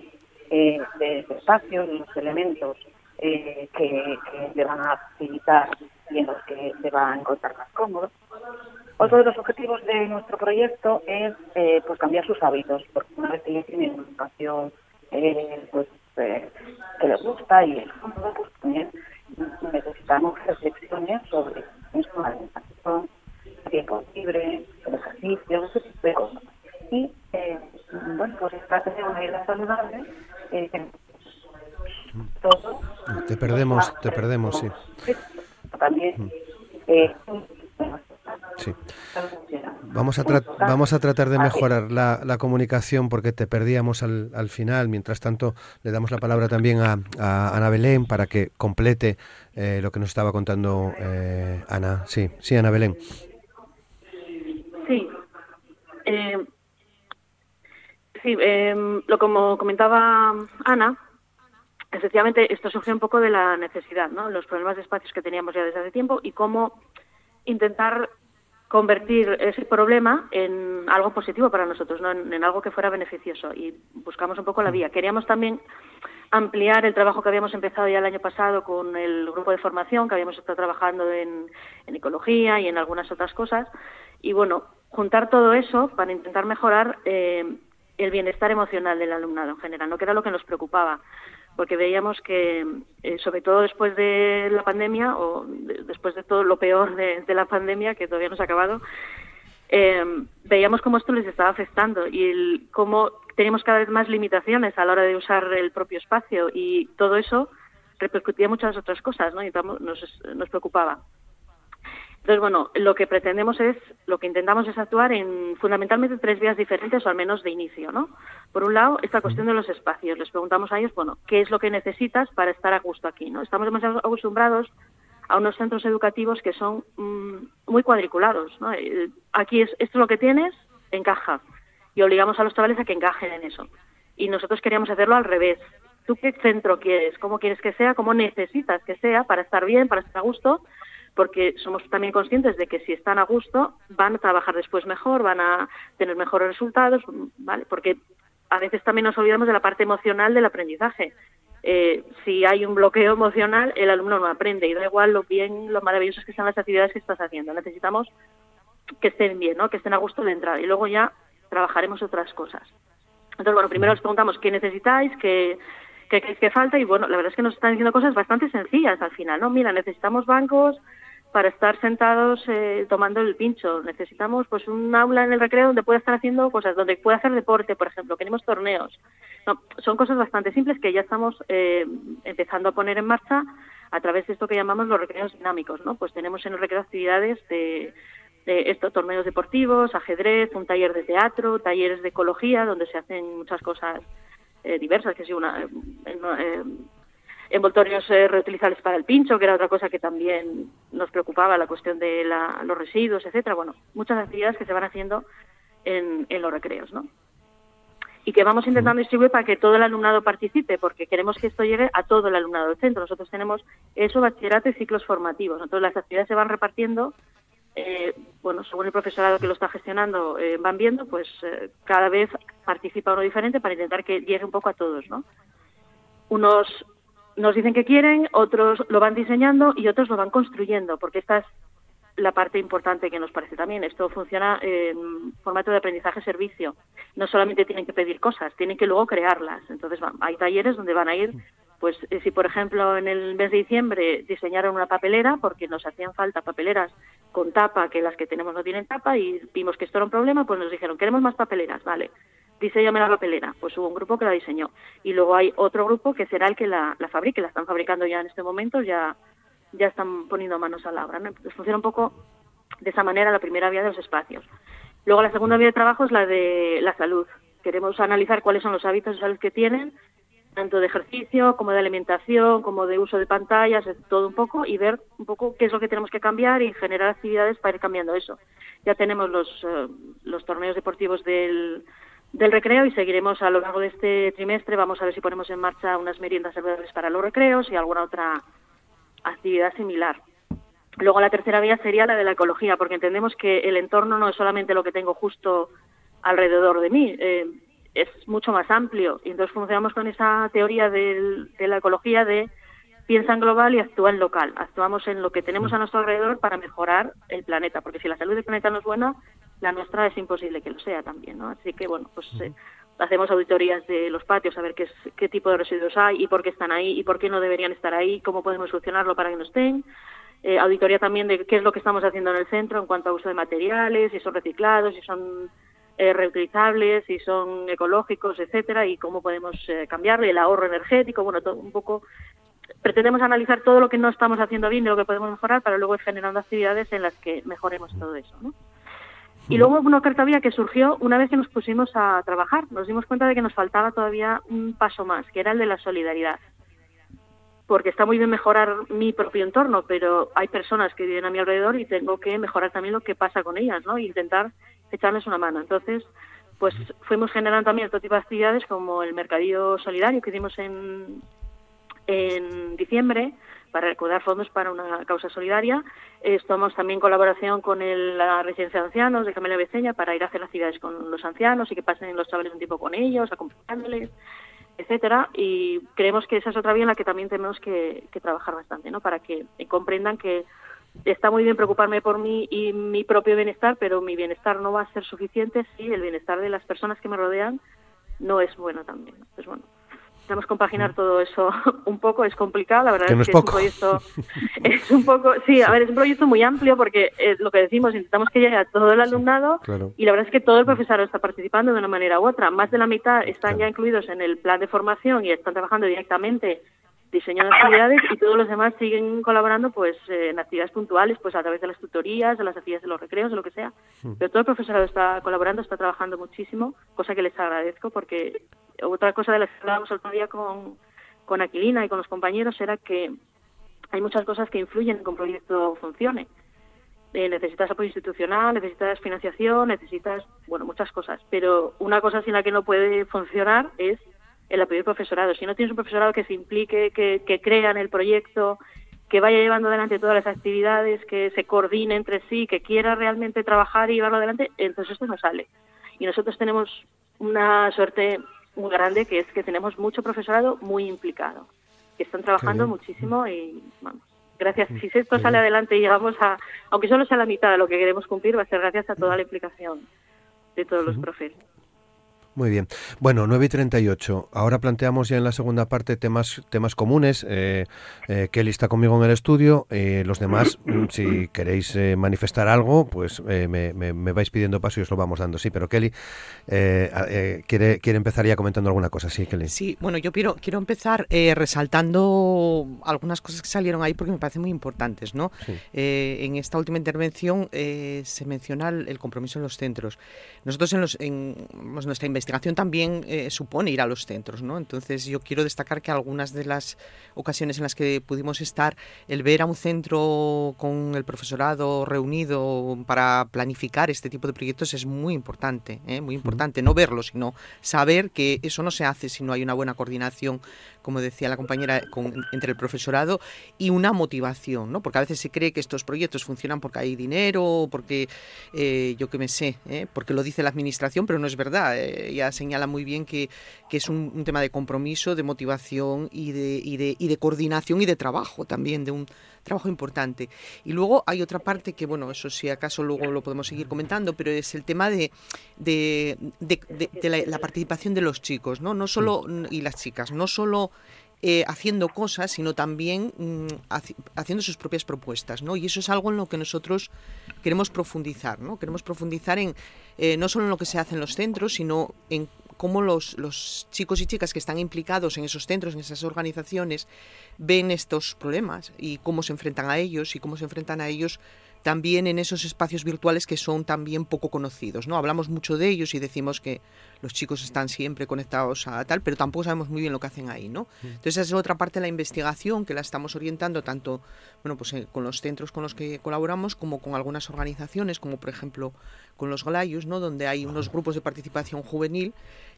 eh, de ese espacio, los elementos eh, que, le van a facilitar y en los que se va a encontrar más cómodo. Otro de los objetivos de nuestro proyecto es eh, pues cambiar sus hábitos, porque una vez que ya una educación pues, que les gusta y es cómodo, pues también necesitamos reflexiones sobre nuestra alimentación, tiempo libre, ejercicio, ese tipo de cosas. Y, eh, bueno, pues esta tener una vida saludable, eh, todo. Te perdemos, te perdemos, sí. También, eh, Sí. Vamos a, vamos a tratar de mejorar la, la comunicación porque te perdíamos al, al, final. Mientras tanto, le damos la palabra también a, a Ana Belén para que complete eh, lo que nos estaba contando eh, Ana. Sí, sí, Ana Belén. Sí. Eh, sí, em, lo como comentaba Ana, efectivamente esto surgió un poco de la necesidad, ¿no? Los problemas de espacios que teníamos ya desde hace tiempo y cómo intentar convertir ese problema en algo positivo para nosotros, ¿no? en, algo que fuera beneficioso. Y buscamos un poco la vía. Queríamos también ampliar el trabajo que habíamos empezado ya el año pasado con el grupo de formación, que habíamos estado trabajando en, ecología y en algunas otras cosas. Y bueno, juntar todo eso para intentar mejorar eh, el bienestar emocional del alumnado en general, ¿no? que era lo que nos preocupaba porque veíamos que, eh, sobre todo después de la pandemia, o después de todo lo peor de, la pandemia, que todavía no se ha acabado, eh, veíamos cómo esto les estaba afectando y cómo teníamos cada vez más limitaciones a la hora de usar el propio espacio y todo eso repercutía muchas otras cosas, ¿no? Y nos, nos preocupaba. Entonces, bueno, lo que pretendemos es, lo que intentamos es actuar en fundamentalmente tres vías diferentes o al menos de inicio, ¿no? Por un lado, esta cuestión de los espacios. Les preguntamos a ellos, bueno, ¿qué es lo que necesitas para estar a gusto aquí, no? Estamos demasiado acostumbrados a unos centros educativos que son mm, muy cuadriculados, ¿no? Eh, aquí es, esto es lo que tienes, encaja. Y obligamos a los chavales a que encajen en eso. Y nosotros queríamos hacerlo al revés. ¿Tú qué centro quieres? ¿Cómo quieres que sea? ¿Cómo necesitas que sea para estar bien, para estar a gusto? Porque somos también conscientes de que si están a gusto van a trabajar después mejor, van a tener mejores resultados, ¿vale? Porque a veces también nos olvidamos de la parte emocional del aprendizaje. Eh, si hay un bloqueo emocional, el alumno no aprende y da igual lo bien, lo maravillosas que sean las actividades que estás haciendo. Necesitamos que estén bien, ¿no? que estén a gusto de entrada y luego ya trabajaremos otras cosas. Entonces, bueno, primero les preguntamos qué necesitáis, qué, qué que falta y bueno, la verdad es que nos están diciendo cosas bastante sencillas al final, ¿no? Mira, necesitamos bancos, para estar sentados eh, tomando el pincho. Necesitamos pues un aula en el recreo donde pueda estar haciendo cosas, donde pueda hacer deporte, por ejemplo. Queremos torneos. No, son cosas bastante simples que ya estamos eh, empezando a poner en marcha a través de esto que llamamos los recreos dinámicos. ¿no? Pues tenemos en el recreo actividades de, estos torneos deportivos, ajedrez, un taller de teatro, talleres de ecología, donde se hacen muchas cosas eh, diversas, que si una envoltorios eh, reutilizables para el pincho, que era otra cosa que también nos preocupaba, la cuestión de los residuos, etcétera. Bueno, muchas actividades que se van haciendo en, los recreos, ¿no? Y que vamos intentando distribuir para que todo el alumnado participe, porque queremos que esto llegue a todo el alumnado del centro. Nosotros tenemos eso, bachillerato y ciclos formativos. Entonces las actividades se van repartiendo, eh, bueno, según el profesorado que lo está gestionando eh, van viendo, pues cada vez participa uno diferente para intentar que llegue un poco a todos, ¿no? Unos nos dicen que quieren, otros lo van diseñando y otros lo van construyendo, porque esta es la parte importante que nos parece también. Esto funciona en formato de aprendizaje-servicio. No solamente tienen que pedir cosas, tienen que luego crearlas. Entonces, hay talleres donde van a ir, pues eh, si por ejemplo en el mes de diciembre diseñaron una papelera, porque nos hacían falta papeleras con tapa, que las que tenemos no tienen tapa, y vimos que esto era un problema, pues nos dijeron, queremos más papeleras, vale diseñame la papelera. Pues hubo un grupo que la diseñó. Y luego hay otro grupo que será el que la, la fabrique. La están fabricando ya en este momento, ya, ya están poniendo manos a la obra. ¿no? funciona un poco de esa manera la primera vía de los espacios. Luego la segunda vía de trabajo es la de la salud. Queremos analizar cuáles son los hábitos de salud que tienen, tanto de ejercicio como de alimentación, como de uso de pantallas, todo un poco, y ver un poco qué es lo que tenemos que cambiar y generar actividades para ir cambiando eso. Ya tenemos los, eh, los torneos deportivos del, del recreo y seguiremos a lo largo de este trimestre. Vamos a ver si ponemos en marcha unas meriendas saludables para los recreos y alguna otra actividad similar. Luego la tercera vía sería la de la ecología, porque entendemos que el entorno no es solamente lo que tengo justo alrededor de mí, eh, es mucho más amplio. Y entonces funcionamos con esa teoría de la ecología de piensa en global y actúa en local. Actuamos en lo que tenemos a nuestro alrededor para mejorar el planeta, porque si la salud del planeta no es buena, la nuestra es imposible que lo sea también, ¿no? Así que, bueno, pues eh, hacemos auditorías de los patios a ver qué, qué tipo de residuos hay y por qué están ahí y por qué no deberían estar ahí, cómo podemos solucionarlo para que no estén. Eh, auditoría también de qué es lo que estamos haciendo en el centro en cuanto a uso de materiales, si son reciclados, si son eh, reutilizables, si son ecológicos, etcétera, y cómo podemos eh, cambiarle el ahorro energético, bueno, todo un poco pretendemos analizar todo lo que no estamos haciendo bien y lo que podemos mejorar para luego ir generando actividades en las que mejoremos todo eso, ¿no? Y luego una oferta vía que surgió una vez que nos pusimos a trabajar. Nos dimos cuenta de que nos faltaba todavía un paso más, que era el de la solidaridad. Porque está muy bien mejorar mi propio entorno, pero hay personas que viven a mi alrededor y tengo que mejorar también lo que pasa con ellas, ¿no? E intentar echarles una mano. Entonces, pues fuimos generando también otro tipo de actividades como el mercadillo solidario que hicimos en, en diciembre para recaudar fondos para una causa solidaria. Estamos también en colaboración con la residencia de ancianos de Camelia Beceña para ir a hacer actividades con los ancianos y que pasen los chavales un tiempo con ellos, acompañándoles, etcétera. Y creemos que esa es otra vía en la que también tenemos que, trabajar bastante, ¿no? Para que comprendan que está muy bien preocuparme por mí y mi propio bienestar, pero mi bienestar no va a ser suficiente si el bienestar de las personas que me rodean no es bueno también. Pues bueno, Necesitamos compaginar mm. todo eso un poco, es complicado, la verdad es, que es un proyecto, es un poco, sí, a ver, es un proyecto muy amplio porque eh, lo que decimos, intentamos que llegue a todo el alumnado y la verdad es que todo el mm. profesor está participando de una manera u otra. Más de la mitad están ya incluidos en el plan de formación y están trabajando directamente diseñando actividades y todos los demás siguen colaborando pues eh, en actividades puntuales pues a través de las tutorías, de las actividades de los recreos, de lo que sea. Mm. Pero todo el profesorado está colaborando, está trabajando muchísimo, cosa que les agradezco porque otra cosa de la que hablábamos el otro día con, con Aquilina y con los compañeros era que hay muchas cosas que influyen en que un proyecto funcione. Eh, necesitas apoyo institucional, necesitas financiación, necesitas, bueno, muchas cosas. Pero una cosa sin la que no puede funcionar es el apoyo del profesorado. Si no tienes un profesorado que se implique, que, que crea en el proyecto, que vaya llevando adelante todas las actividades, que se coordine entre sí, que quiera realmente trabajar y llevarlo adelante, entonces esto no sale. Y nosotros tenemos una suerte muy grande, que es que tenemos mucho profesorado muy implicado, que están trabajando muchísimo y vamos. Gracias. Si esto sale adelante y llegamos a, aunque solo sea la mitad de lo que queremos cumplir, va a ser gracias a toda la implicación de todos los profes. Muy bien. Bueno, 9 y 38. Ahora planteamos ya en la segunda parte temas, temas comunes. Eh, eh, Kelly está conmigo en el estudio. Eh, los demás, mm, si queréis eh, manifestar algo, pues me, me, vais pidiendo paso y os lo vamos dando. Sí, pero Kelly quiere, quiere empezar ya comentando alguna cosa. Sí, Kelly. Sí, bueno, yo quiero, quiero empezar resaltando algunas cosas que salieron ahí porque me parecen muy importantes. ¿no? en esta última intervención se menciona el, compromiso en los centros. Nosotros en, los, en nuestra investigación investigación también eh, supone ir a los centros, ¿no? Entonces yo quiero destacar que algunas de las ocasiones en las que pudimos estar, el ver a un centro con el profesorado reunido para planificar este tipo de proyectos es muy importante, ¿eh? muy importante, no verlo, sino saber que eso no se hace si no hay una buena coordinación como decía la compañera, entre el profesorado y una motivación, ¿no? Porque a veces se cree que estos proyectos funcionan porque hay dinero, porque eh, yo que me sé, ¿eh? porque lo dice la administración, pero no es verdad. Eh, señala muy bien que, que es un, tema de compromiso, de motivación y de, y de, y de coordinación y de trabajo también, de un trabajo importante. Y luego hay otra parte que, bueno, eso si acaso luego lo podemos seguir comentando, pero es el tema de, de, la, participación de los chicos, ¿no? No solo, y las chicas, no solo eh, haciendo cosas, sino también mm, haciendo sus propias propuestas, ¿no? Y eso es algo en lo que nosotros queremos profundizar, ¿no? Queremos profundizar en eh, no solo en lo que se hace en los centros, sino en cómo los, los, chicos y chicas que están implicados en esos centros, en esas organizaciones, ven estos problemas y cómo se enfrentan a ellos y cómo se enfrentan a ellos también en esos espacios virtuales que son también poco conocidos. ¿no? Hablamos mucho de ellos y decimos que los chicos están siempre conectados a tal, pero tampoco sabemos muy bien lo que hacen ahí. ¿no? Mm. Entonces esa es otra parte de la investigación que la estamos orientando tanto bueno, pues, eh, con los centros con los que colaboramos como con algunas organizaciones, como por ejemplo con los Glayus, ¿no? donde hay unos grupos de participación juvenil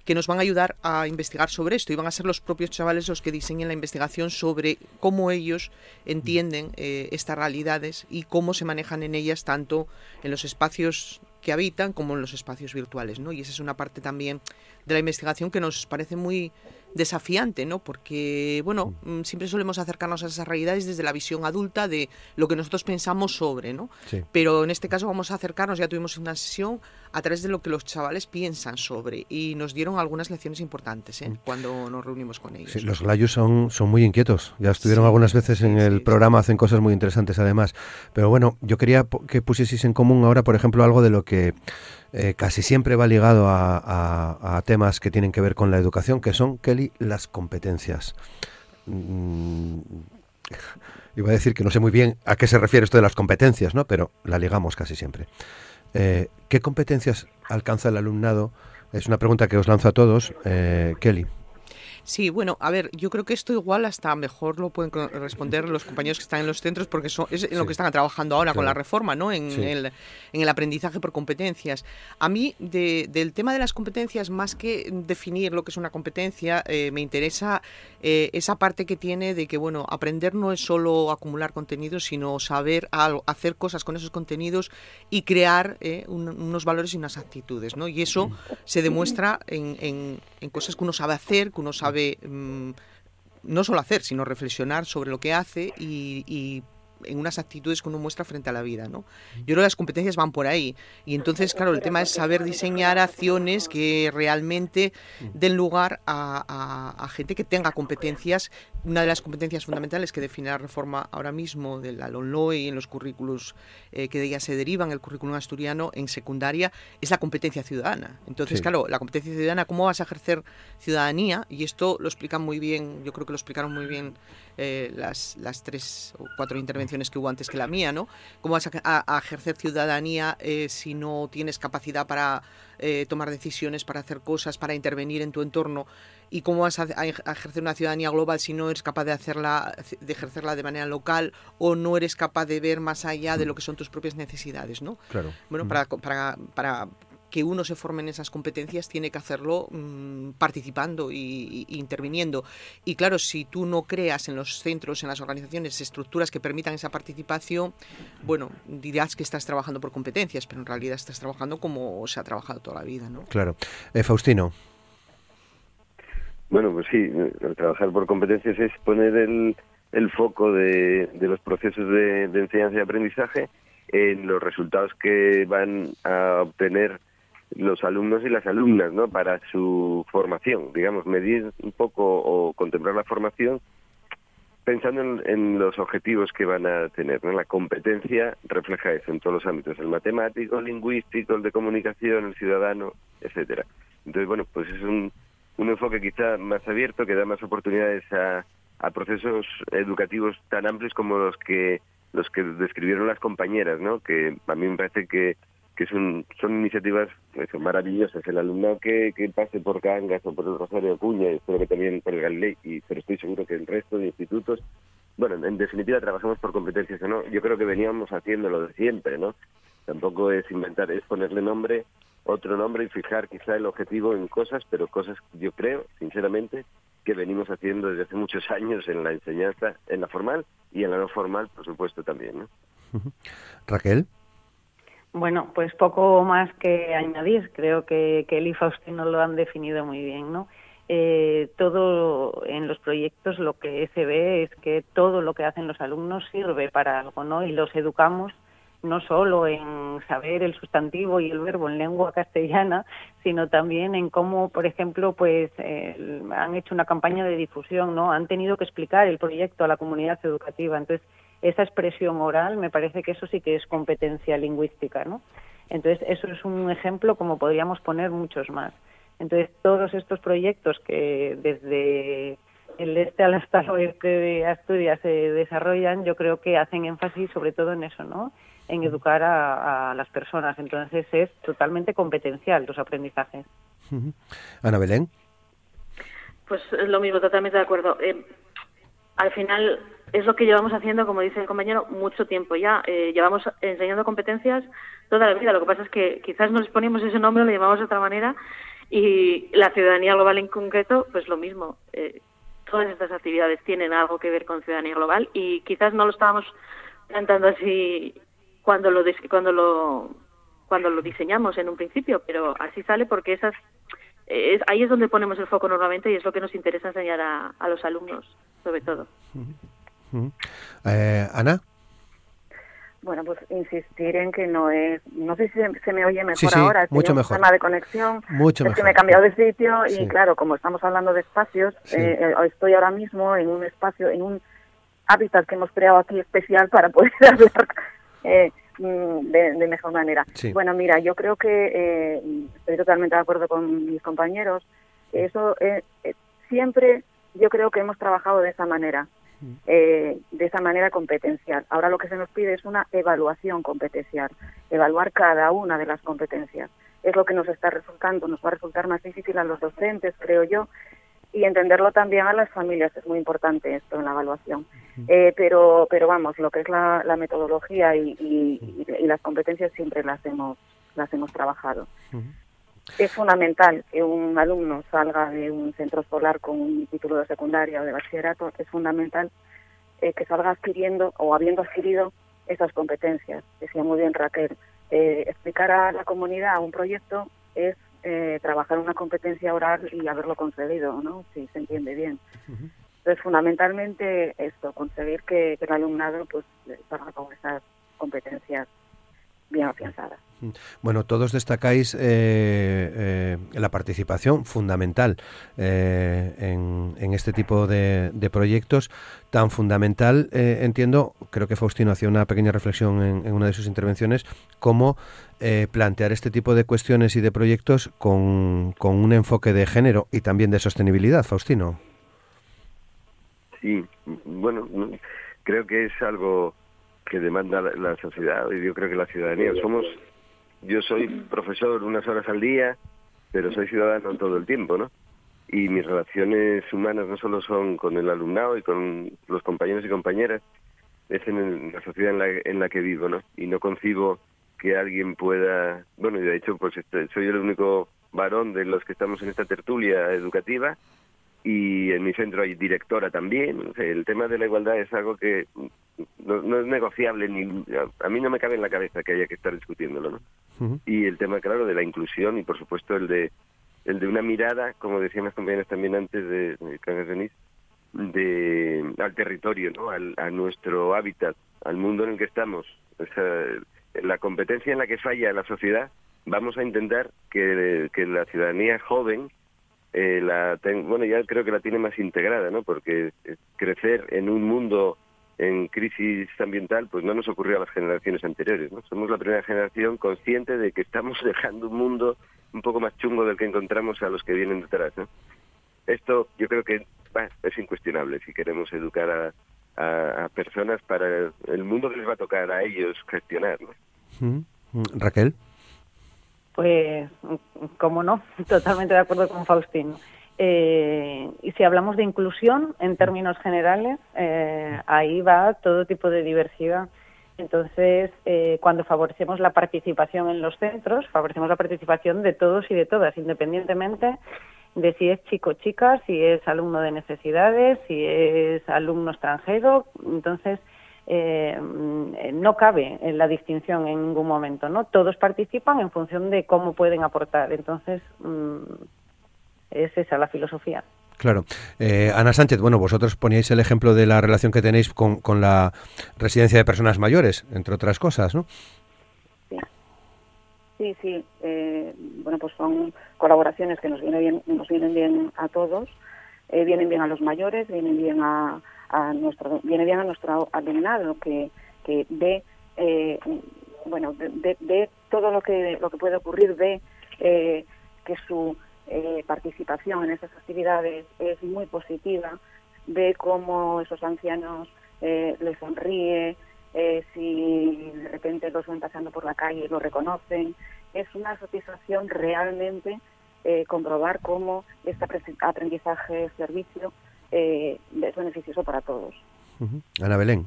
que nos van a ayudar a investigar sobre esto y van a ser los propios chavales los que diseñen la investigación sobre cómo ellos entienden eh, estas realidades y cómo se manejan en ellas tanto en los espacios que habitan como en los espacios virtuales, ¿no? Y esa es una parte también de la investigación que nos parece muy desafiante, ¿no? Porque, bueno, mm, siempre solemos acercarnos a esas realidades desde la visión adulta de lo que nosotros pensamos sobre, ¿no? Pero en este caso vamos a acercarnos, ya tuvimos una sesión a través de lo que los chavales piensan sobre y nos dieron algunas lecciones importantes ¿eh? Mm. cuando nos reunimos con ellos. Sí, los Glayus son, son muy inquietos, ya estuvieron algunas veces en el programa, hacen cosas muy interesantes además. Pero bueno, yo quería que pusieseis en común ahora, por ejemplo, algo de lo que eh, casi siempre va ligado a, temas que tienen que ver con la educación, que son, Kelly, las competencias. Mm, iba a decir que no sé muy bien a qué se refiere esto de las competencias, ¿no? pero la ligamos casi siempre. Eh, ¿Qué competencias alcanza el alumnado? Es una pregunta que os lanzo a todos. Eh, Kelly. Sí, bueno, a ver, yo creo que esto igual hasta mejor lo pueden responder los compañeros que están en los centros porque eso es en lo que están trabajando ahora con la reforma, ¿no? En, el, en, el, aprendizaje por competencias. A mí, del tema de las competencias, más que definir lo que es una competencia, eh, me interesa eh, esa parte que tiene de que, bueno, aprender no es solo acumular contenidos, sino saber hacer cosas con esos contenidos y crear eh, unos valores y unas actitudes, ¿no? Y eso se demuestra en, en cosas que uno sabe hacer, que uno sabe Mm, no solo hacer, sino reflexionar sobre lo que hace y, en unas actitudes que uno muestra frente a la vida, ¿no? Yo creo que las competencias van por ahí. Y entonces, claro, el tema es saber diseñar acciones que realmente den lugar a, gente que tenga competencias. Una de las competencias fundamentales que define la reforma ahora mismo de la LONLOE y en los currículos eh, que de ella se derivan, el currículum asturiano en secundaria, es la competencia ciudadana. Entonces, claro, la competencia ciudadana, ¿cómo vas a ejercer ciudadanía? Y esto lo explican muy bien, yo creo que lo explicaron muy bien eh, las, las tres o cuatro intervenciones que hubo antes que la mía, ¿no? ¿Cómo vas a, ejercer ciudadanía eh, si no tienes capacidad para tomar decisiones, para hacer cosas, para intervenir en tu entorno? ¿Y cómo vas a, ejercer una ciudadanía global si no eres capaz de, hacerla, de ejercerla de manera local o no eres capaz de ver más allá de lo que son tus propias necesidades, ¿no? Claro. Bueno, para, para, para que uno se forme en esas competencias tiene que hacerlo mm, participando y, interviniendo. Y claro, si tú no creas en los centros, en las organizaciones, estructuras que permitan esa participación, bueno, dirás que estás trabajando por competencias, pero en realidad estás trabajando como se ha trabajado toda la vida, ¿no? Claro. Eh, Faustino. Bueno, pues sí, trabajar por competencias es poner el, el foco de, de los procesos de, de enseñanza y aprendizaje en los resultados que van a obtener los alumnos y las alumnas, ¿no? Para su formación, digamos, medir un poco o contemplar la formación pensando en, los objetivos que van a tener, ¿no? La competencia refleja eso en todos los ámbitos, el matemático, el lingüístico, el de comunicación, el ciudadano, etcétera. Entonces, bueno, pues es un, un enfoque quizá más abierto que da más oportunidades a, a procesos educativos tan amplios como los que los que describieron las compañeras, ¿no? Que a mí me parece que que son, son iniciativas pues, maravillosas. El alumnado que, que pase por Cangas o por el Rosario de Cuña, y espero que también por el Galilei, y, pero estoy seguro que el resto de institutos, bueno, en definitiva trabajamos por competencias, ¿no? Yo creo que veníamos haciendo lo de siempre, ¿no? Tampoco es inventar, es ponerle nombre, otro nombre y fijar quizá el objetivo en cosas, pero cosas yo creo, sinceramente, que venimos haciendo desde hace muchos años en la enseñanza, en la formal y en la no formal, por supuesto, también, ¿no? Raquel. Bueno, pues poco más que añadir. Creo que, que él y Faustino lo han definido muy bien, ¿no? Eh, todo en los proyectos lo que se ve es que todo lo que hacen los alumnos sirve para algo, ¿no? Y los educamos no solo en saber el sustantivo y el verbo en lengua castellana, sino también en cómo, por ejemplo, pues eh, han hecho una campaña de difusión, ¿no? Han tenido que explicar el proyecto a la comunidad educativa. Entonces, esa expresión oral, me parece que eso sí que es competencia lingüística, ¿no? Entonces, eso es un ejemplo como podríamos poner muchos más. Entonces, todos estos proyectos que desde el este al hasta el oeste de Asturias se desarrollan, yo creo que hacen énfasis sobre todo en eso, ¿no? En educar a, las personas. Entonces, es totalmente competencial los aprendizajes. Ana Belén. Pues lo mismo, totalmente de acuerdo. Eh, al final es lo que llevamos haciendo, como dice el compañero, mucho tiempo ya. Eh, llevamos enseñando competencias toda la vida. Lo que pasa es que quizás no les ponemos ese nombre, lo llamamos de otra manera. Y la ciudadanía global en concreto, pues lo mismo. Eh, todas estas actividades tienen algo que ver con ciudadanía global y quizás no lo estábamos planteando así cuando lo cuando lo cuando lo diseñamos en un principio, pero así sale porque esas ahí es donde ponemos el foco normalmente y es lo que nos interesa enseñar a, a los alumnos, sobre todo. Eh, Ana. Bueno, pues insistir en que no es, no sé si se, me oye mejor ahora, mucho mejor. un tema de conexión, mucho es que me he cambiado de sitio y claro, como estamos hablando de espacios, eh, eh, estoy ahora mismo en un espacio, en un hábitat que hemos creado aquí especial para poder hablar eh, mm, de, mejor manera. Bueno, mira, yo creo que estoy totalmente de acuerdo con mis compañeros. Eso siempre yo creo que hemos trabajado de esa manera eh, de esa manera competencial. Ahora lo que se nos pide es una evaluación competencial, evaluar cada una de las competencias. Es lo que nos está resultando, nos va a resultar más difícil a los docentes, creo yo, y entenderlo también a las familias es muy importante esto en la evaluación. Eh, pero, pero vamos, lo que es la, metodología y, y, las competencias siempre las hemos, las hemos trabajado. Es fundamental que un alumno salga de un centro escolar con un título de secundaria o de bachillerato, es fundamental eh, que salga adquiriendo o habiendo adquirido esas competencias. Decía muy bien Raquel, eh, explicar a la comunidad un proyecto es eh, trabajar una competencia oral y haberlo conseguido, ¿no? Si se entiende bien. Entonces, fundamentalmente esto, conseguir que, que el alumnado pues salga con esas competencias bien afianzadas. Bueno, todos destacáis eh, eh, la participación fundamental eh, en, este tipo de, proyectos, tan fundamental, entiendo, creo que Faustino hacía una pequeña reflexión en, una de sus intervenciones, como plantear este tipo de cuestiones y de proyectos con, con un enfoque de género y también de sostenibilidad, Faustino. Sí, bueno, creo que es algo que demanda la sociedad y yo creo que la ciudadanía. Somos yo soy profesor unas horas al día, pero soy ciudadano todo el tiempo, ¿no? Y mis relaciones humanas no solo son con el alumnado y con los compañeros y compañeras, es en la sociedad en la, en la que vivo, ¿no? Y no concibo que alguien pueda, bueno, y de hecho, pues este, soy el único varón de los que estamos en esta tertulia educativa y en mi centro hay directora también. el tema de la igualdad es algo que no, es negociable, ni a mí no me cabe en la cabeza que haya que estar discutiéndolo. ¿no? Y el tema, claro, de la inclusión y, por supuesto, el de el de una mirada, como decían las compañeras también antes de, de de al territorio, ¿no? Al, a nuestro hábitat, al mundo en el que estamos. O la competencia en la que falla la sociedad, vamos a intentar que, que la ciudadanía joven eh, la bueno ya creo que la tiene más integrada no porque eh, crecer en un mundo en crisis ambiental pues no nos ocurrió a las generaciones anteriores no somos la primera generación consciente de que estamos dejando un mundo un poco más chungo del que encontramos a los que vienen detrás no esto yo creo que es incuestionable si queremos educar a, a, personas para el mundo que les va a tocar a ellos gestionar ¿no? Raquel pues, como no, totalmente de acuerdo con Faustino. Eh, y si hablamos de inclusión en términos generales, eh, ahí va todo tipo de diversidad. Entonces, eh, cuando favorecemos la participación en los centros, favorecemos la participación de todos y de todas, independientemente de si es chico o chica, si es alumno de necesidades, si es alumno extranjero. Entonces, eh, no cabe en la distinción en ningún momento, ¿no? Todos participan en función de cómo pueden aportar. Entonces, mm, es esa la filosofía. Claro. Eh, Ana Sánchez, bueno, vosotros poníais el ejemplo de la relación que tenéis con, con la residencia de personas mayores, entre otras cosas, ¿no? Sí, sí. Eh, bueno, pues son colaboraciones que nos, viene bien, nos vienen bien a todos, eh, vienen bien a los mayores, vienen bien a, a nuestro viene bien a nuestro alumnado que, que ve eh, bueno ve, todo lo que lo que puede ocurrir ve eh, que su eh, participación en esas actividades es muy positiva ve cómo esos ancianos les sonríe si de repente los ven pasando por la calle y lo reconocen es una satisfacción realmente comprobar cómo este aprendizaje servicio eh, es beneficioso para todos. Ana Belén.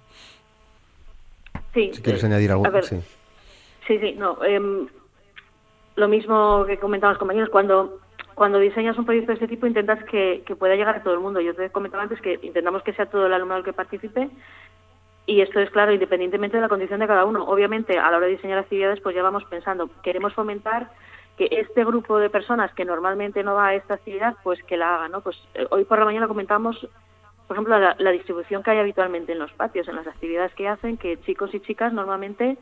Sí. Si quieres añadir algo. sí. sí, no. Em, lo mismo que comentaban los compañeros, cuando cuando diseñas un proyecto de este tipo intentas que, pueda llegar a todo el mundo. Yo te comentaba antes que intentamos que sea todo el alumnado el que participe y esto es claro, independientemente de la condición de cada uno. Obviamente, a la hora de diseñar actividades, pues ya vamos pensando, queremos fomentar que este grupo de personas que normalmente no va a esta actividad, pues que la haga, ¿no? Pues eh, hoy por la mañana comentamos, por ejemplo, la, distribución que hay habitualmente en los patios, en las actividades que hacen, que chicos y chicas normalmente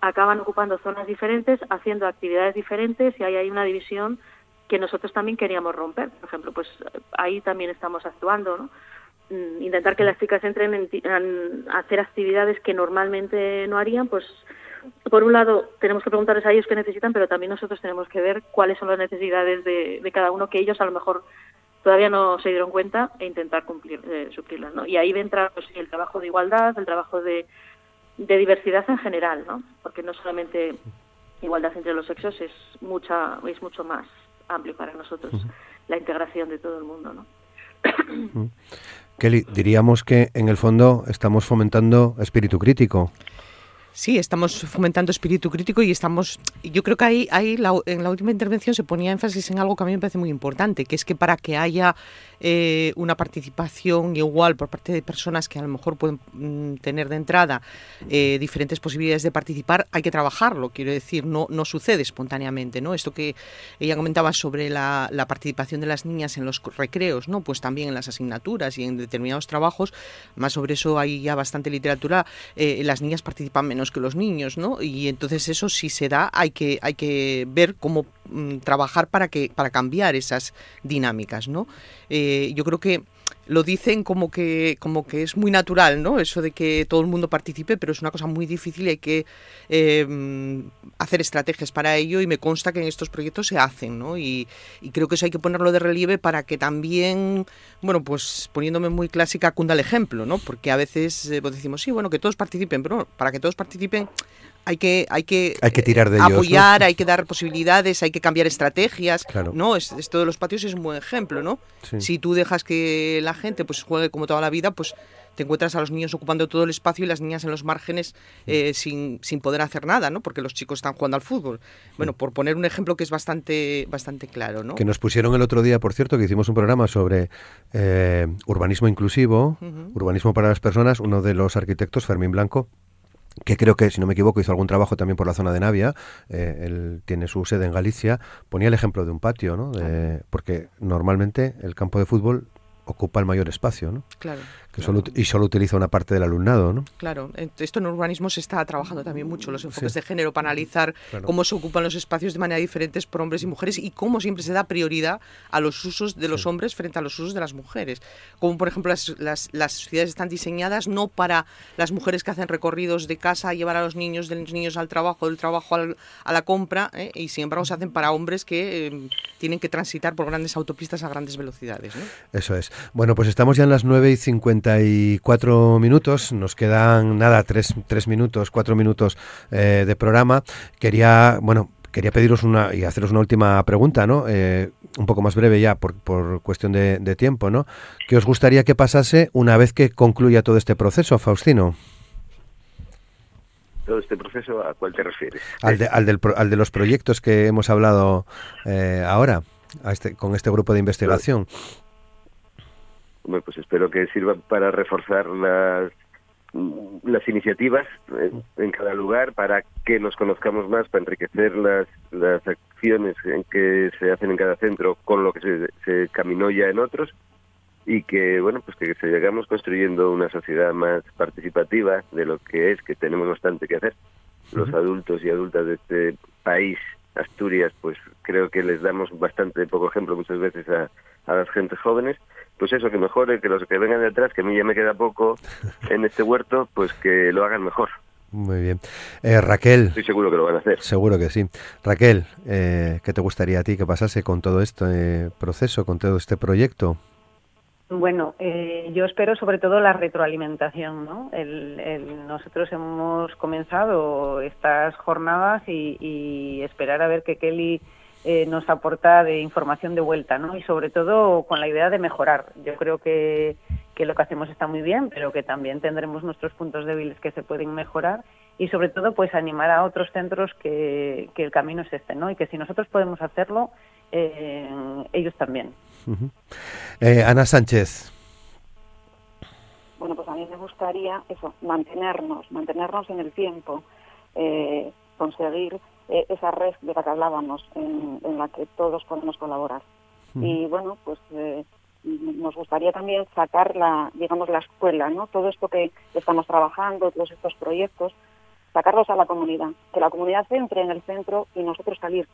acaban ocupando zonas diferentes, haciendo actividades diferentes y ahí hay una división que nosotros también queríamos romper. Por ejemplo, pues ahí también estamos actuando, ¿no? Mm, intentar que las chicas entren en, en hacer actividades que normalmente no harían, pues por un lado, tenemos que preguntarles a ellos qué necesitan, pero también nosotros tenemos que ver cuáles son las necesidades de, cada uno que ellos a lo mejor todavía no se dieron cuenta e intentar cumplir, eh, suplirlas. ¿no? Y ahí entra pues, el trabajo de igualdad, el trabajo de, de diversidad en general, ¿no? porque no solamente igualdad entre los sexos es mucha es mucho más amplio para nosotros la integración de todo el mundo, ¿no? Kelly, diríamos que en el fondo estamos fomentando espíritu crítico. Sí, estamos fomentando espíritu crítico y estamos. Yo creo que ahí, ahí en la última intervención se ponía énfasis en algo que a mí me parece muy importante, que es que para que haya eh, una participación igual por parte de personas que a lo mejor pueden mm, tener de entrada eh, diferentes posibilidades de participar, hay que trabajarlo. Quiero decir, no, no sucede espontáneamente, ¿no? Esto que ella comentaba sobre la, participación de las niñas en los recreos, ¿no? Pues también en las asignaturas y en determinados trabajos, más sobre eso hay ya bastante literatura. Eh, las niñas participan menos que los niños, ¿no? Y entonces eso si se da, hay que, hay que ver cómo mm, trabajar para que para cambiar esas dinámicas, ¿no? Eh, yo creo que lo dicen como que como que es muy natural, ¿no? Eso de que todo el mundo participe, pero es una cosa muy difícil y hay que em, hacer estrategias para ello y me consta que en estos proyectos se hacen, ¿no? Y, creo que eso hay que ponerlo de relieve para que también, bueno, pues poniéndome muy clásica, cunda el ejemplo, ¿no? Porque a veces eh, pues decimos, sí, bueno, que todos participen, pero para que todos participen hay que, hay que, hay que tirar de apoyar, hay que dar posibilidades, hay que cambiar estrategias. ¿no? Esto de los patios es un buen ejemplo, ¿no? Si tú dejas que la gente pues juegue como toda la vida, pues te encuentras a los niños ocupando todo el espacio y las niñas en los márgenes eh, sin, sin, poder hacer nada, ¿no? Porque los chicos están jugando al fútbol. Bueno, por poner un ejemplo que es bastante, bastante claro, ¿no? Que nos pusieron el otro día, por cierto, que hicimos un programa sobre eh, urbanismo inclusivo, urbanismo para las personas, uno de los arquitectos, Fermín Blanco, que creo que, si no me equivoco, hizo algún trabajo también por la zona de Navia, eh, él tiene su sede en Galicia, ponía el ejemplo de un patio, ¿no? porque normalmente el campo de fútbol ocupa el mayor espacio, ¿no? Claro y solo utiliza una parte del alumnado, ¿no? Claro, esto en urbanismo se está trabajando también mucho, los enfoques de género para analizar cómo se ocupan los espacios de manera diferente por hombres y mujeres y cómo siempre se da prioridad a los usos de los hombres frente a los usos de las mujeres. Como por ejemplo las, las, ciudades están diseñadas no para las mujeres que hacen recorridos de casa a llevar a los niños, de los niños al trabajo, del trabajo a la compra, ¿eh? y sin embargo se hacen para hombres que eh, tienen que transitar por grandes autopistas a grandes velocidades. Eso es. Bueno, pues estamos ya en las 9 y 50 cuatro minutos, nos quedan nada, tres, tres minutos, cuatro minutos eh, de programa. Quería, bueno, quería pediros una y haceros una última pregunta, ¿no? Eh, un poco más breve ya por, por cuestión de, tiempo, ¿no? ¿Qué os gustaría que pasase una vez que concluya todo este proceso, Faustino? todo este proceso, ¿a cuál te refieres? Al de, al del, al de los proyectos que hemos hablado eh, ahora, a este, con este grupo de investigación pues espero que sirva para reforzar las las iniciativas en, cada lugar para que nos conozcamos más, para enriquecer las, las acciones en que se hacen en cada centro con lo que se, se caminó ya en otros y que bueno pues que sigamos construyendo una sociedad más participativa de lo que es que tenemos bastante que hacer. Los adultos y adultas de este país Asturias pues creo que les damos bastante poco ejemplo muchas veces a, a las gentes jóvenes pues eso, que mejore, que los que vengan detrás, que a mí ya me queda poco en este huerto, pues que lo hagan mejor. Muy bien. Eh, Raquel. Estoy seguro que lo van a hacer. Seguro que sí. Raquel, eh, ¿qué te gustaría a ti que pasase con todo este proceso, con todo este proyecto? Bueno, eh, yo espero sobre todo la retroalimentación. ¿no? nosotros hemos comenzado estas jornadas y, y esperar a ver que Kelly eh, nos aporta de información de vuelta, ¿no? Y sobre todo con la idea de mejorar. Yo creo que, que lo que hacemos está muy bien, pero que también tendremos nuestros puntos débiles que se pueden mejorar y sobre todo pues animar a otros centros que, que el camino es este, ¿no? Y que si nosotros podemos hacerlo, eh, ellos también. Eh, Ana Sánchez. Bueno, pues a mí me gustaría eso, mantenernos, mantenernos en el tiempo, conseguir eh, esa red de la que hablábamos, en, la que todos podemos colaborar. Y bueno, pues eh, nos gustaría también sacar la, digamos, la escuela, ¿no? Todo esto que estamos trabajando, todos estos proyectos, sacarlos a la comunidad, que la comunidad entre en el centro y nosotros salir.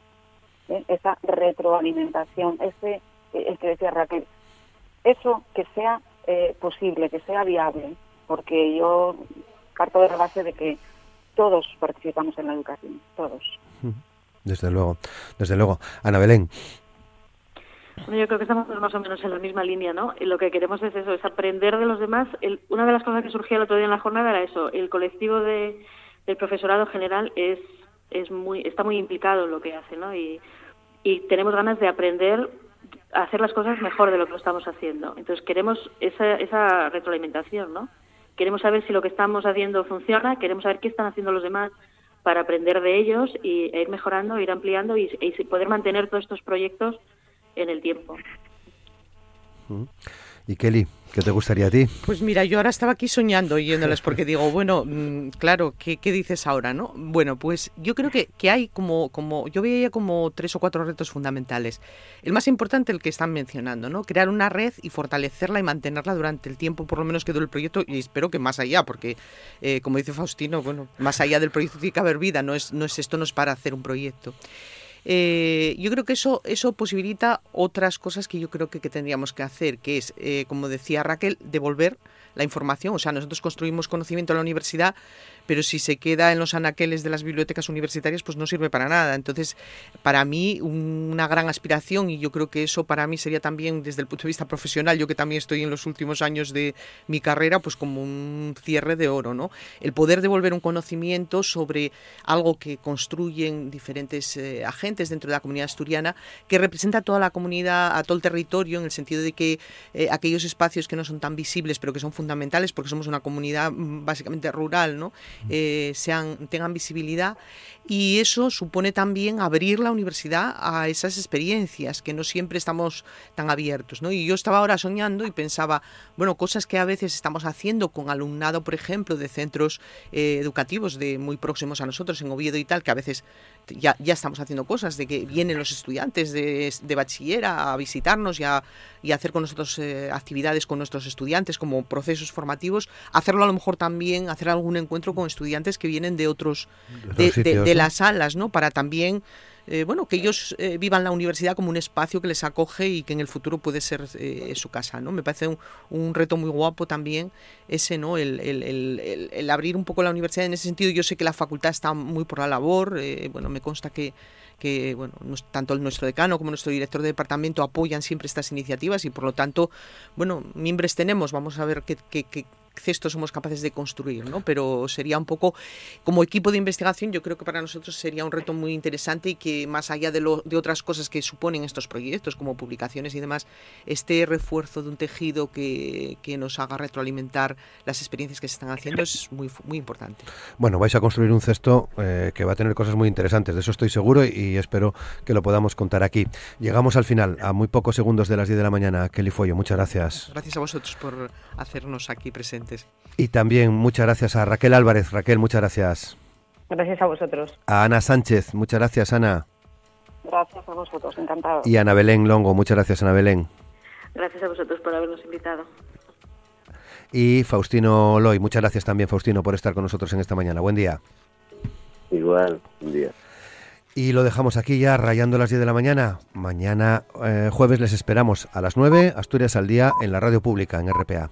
¿Eh? Esa retroalimentación, ese, el que decía Raquel, eso que sea posible, que sea viable, porque yo parto de la base de que todos participamos en la educación, todos. Desde luego, desde luego. Ana Belén. Bueno, yo creo que estamos más o menos en la misma línea, ¿no? Y lo que queremos es eso, es aprender de los demás. una de las cosas que surgía el otro día en la jornada era eso, el colectivo de, del profesorado general es, es muy, está muy implicado en lo que hace, ¿no? Y, y tenemos ganas de aprender hacer las cosas mejor de lo que lo estamos haciendo. Entonces queremos esa, esa retroalimentación, ¿no? Queremos saber si lo que estamos haciendo funciona, queremos saber qué están haciendo los demás para aprender de ellos y e ir mejorando, ir ampliando y, y poder mantener todos estos proyectos en el tiempo. Y Kelly, ¿qué te gustaría a ti? Pues mira, yo ahora estaba aquí soñando oyéndoles porque digo, bueno, mm, claro, ¿qué, dices ahora, no? Bueno, pues yo creo que, que, hay como, como, yo veía como tres o cuatro retos fundamentales. El más importante, el que están mencionando, ¿no? Crear una red y fortalecerla y mantenerla durante el tiempo, por lo menos que dure el proyecto, y espero que más allá, porque, eh, como dice Faustino, bueno, más allá del proyecto tiene que haber vida, no es, no es esto no es para hacer un proyecto. Eh, yo creo que eso, eso posibilita otras cosas que yo creo que, tendríamos que hacer, que es, eh, como decía Raquel, devolver la información. O sea, nosotros construimos conocimiento en la universidad, pero si se queda en los anaqueles de las bibliotecas universitarias, pues no sirve para nada. Entonces, para mí, una gran aspiración, y yo creo que eso para mí sería también desde el punto de vista profesional, yo que también estoy en los últimos años de mi carrera, pues como un cierre de oro, ¿no? El poder devolver un conocimiento sobre algo que construyen diferentes eh, agentes dentro de la comunidad asturiana, que representa a toda la comunidad, a todo el territorio, en el sentido de que eh, aquellos espacios que no son tan visibles, pero que son fundamentales, porque somos una comunidad mm, básicamente rural, ¿no? Eh, sean, tengan visibilidad y eso supone también abrir la universidad a esas experiencias que no siempre estamos tan abiertos. ¿no? Y yo estaba ahora soñando y pensaba, bueno, cosas que a veces estamos haciendo con alumnado, por ejemplo, de centros eh, educativos de muy próximos a nosotros, en Oviedo y tal, que a veces ya, ya estamos haciendo cosas, de que vienen los estudiantes de, de bachiller a visitarnos y a, y hacer con nosotros eh, actividades con nuestros estudiantes como procesos formativos, hacerlo a lo mejor también, hacer algún encuentro con estudiantes que vienen de otros, de, las salas, ¿no? Para también... Eh, bueno, que ellos eh, vivan la universidad como un espacio que les acoge y que en el futuro puede ser su casa, ¿no? Me parece un, reto muy guapo también ese, ¿no? El, el, el, abrir un poco la universidad en ese sentido. Yo sé que la facultad está muy por la labor, bueno, me consta que que bueno, tanto nuestro decano como nuestro director de departamento apoyan siempre estas iniciativas y por lo tanto, bueno, miembros tenemos, vamos a ver qué, qué, cestos somos capaces de construir, ¿no? Pero sería un poco, como equipo de investigación, yo creo que para nosotros sería un reto muy interesante y que más allá de, lo, de otras cosas que suponen estos proyectos, como publicaciones y demás, este refuerzo de un tejido que, que nos haga retroalimentar las experiencias que se están haciendo es muy, muy importante. Bueno, vais a construir un cesto eh, que va a tener cosas muy interesantes, de eso estoy seguro y espero que lo podamos contar aquí. Llegamos al final, a muy pocos segundos de las 10 de la mañana. Kelly Follo, muchas gracias. Gracias a vosotros por hacernos aquí presentes. Y también muchas gracias a Raquel Álvarez. Raquel, muchas gracias. Gracias a vosotros. A Ana Sánchez, muchas gracias, Ana. Gracias a vosotros, encantado. Y a Ana Belén Longo, muchas gracias, Ana Belén. Gracias a vosotros por habernos invitado. Y Faustino Loy, muchas gracias también, Faustino, por estar con nosotros en esta mañana. Buen día. Igual, buen día. Y lo dejamos aquí ya, rayando las 10 de la mañana. Mañana, eh, jueves, les esperamos a las 9, Asturias al día, en la radio pública, en RPA.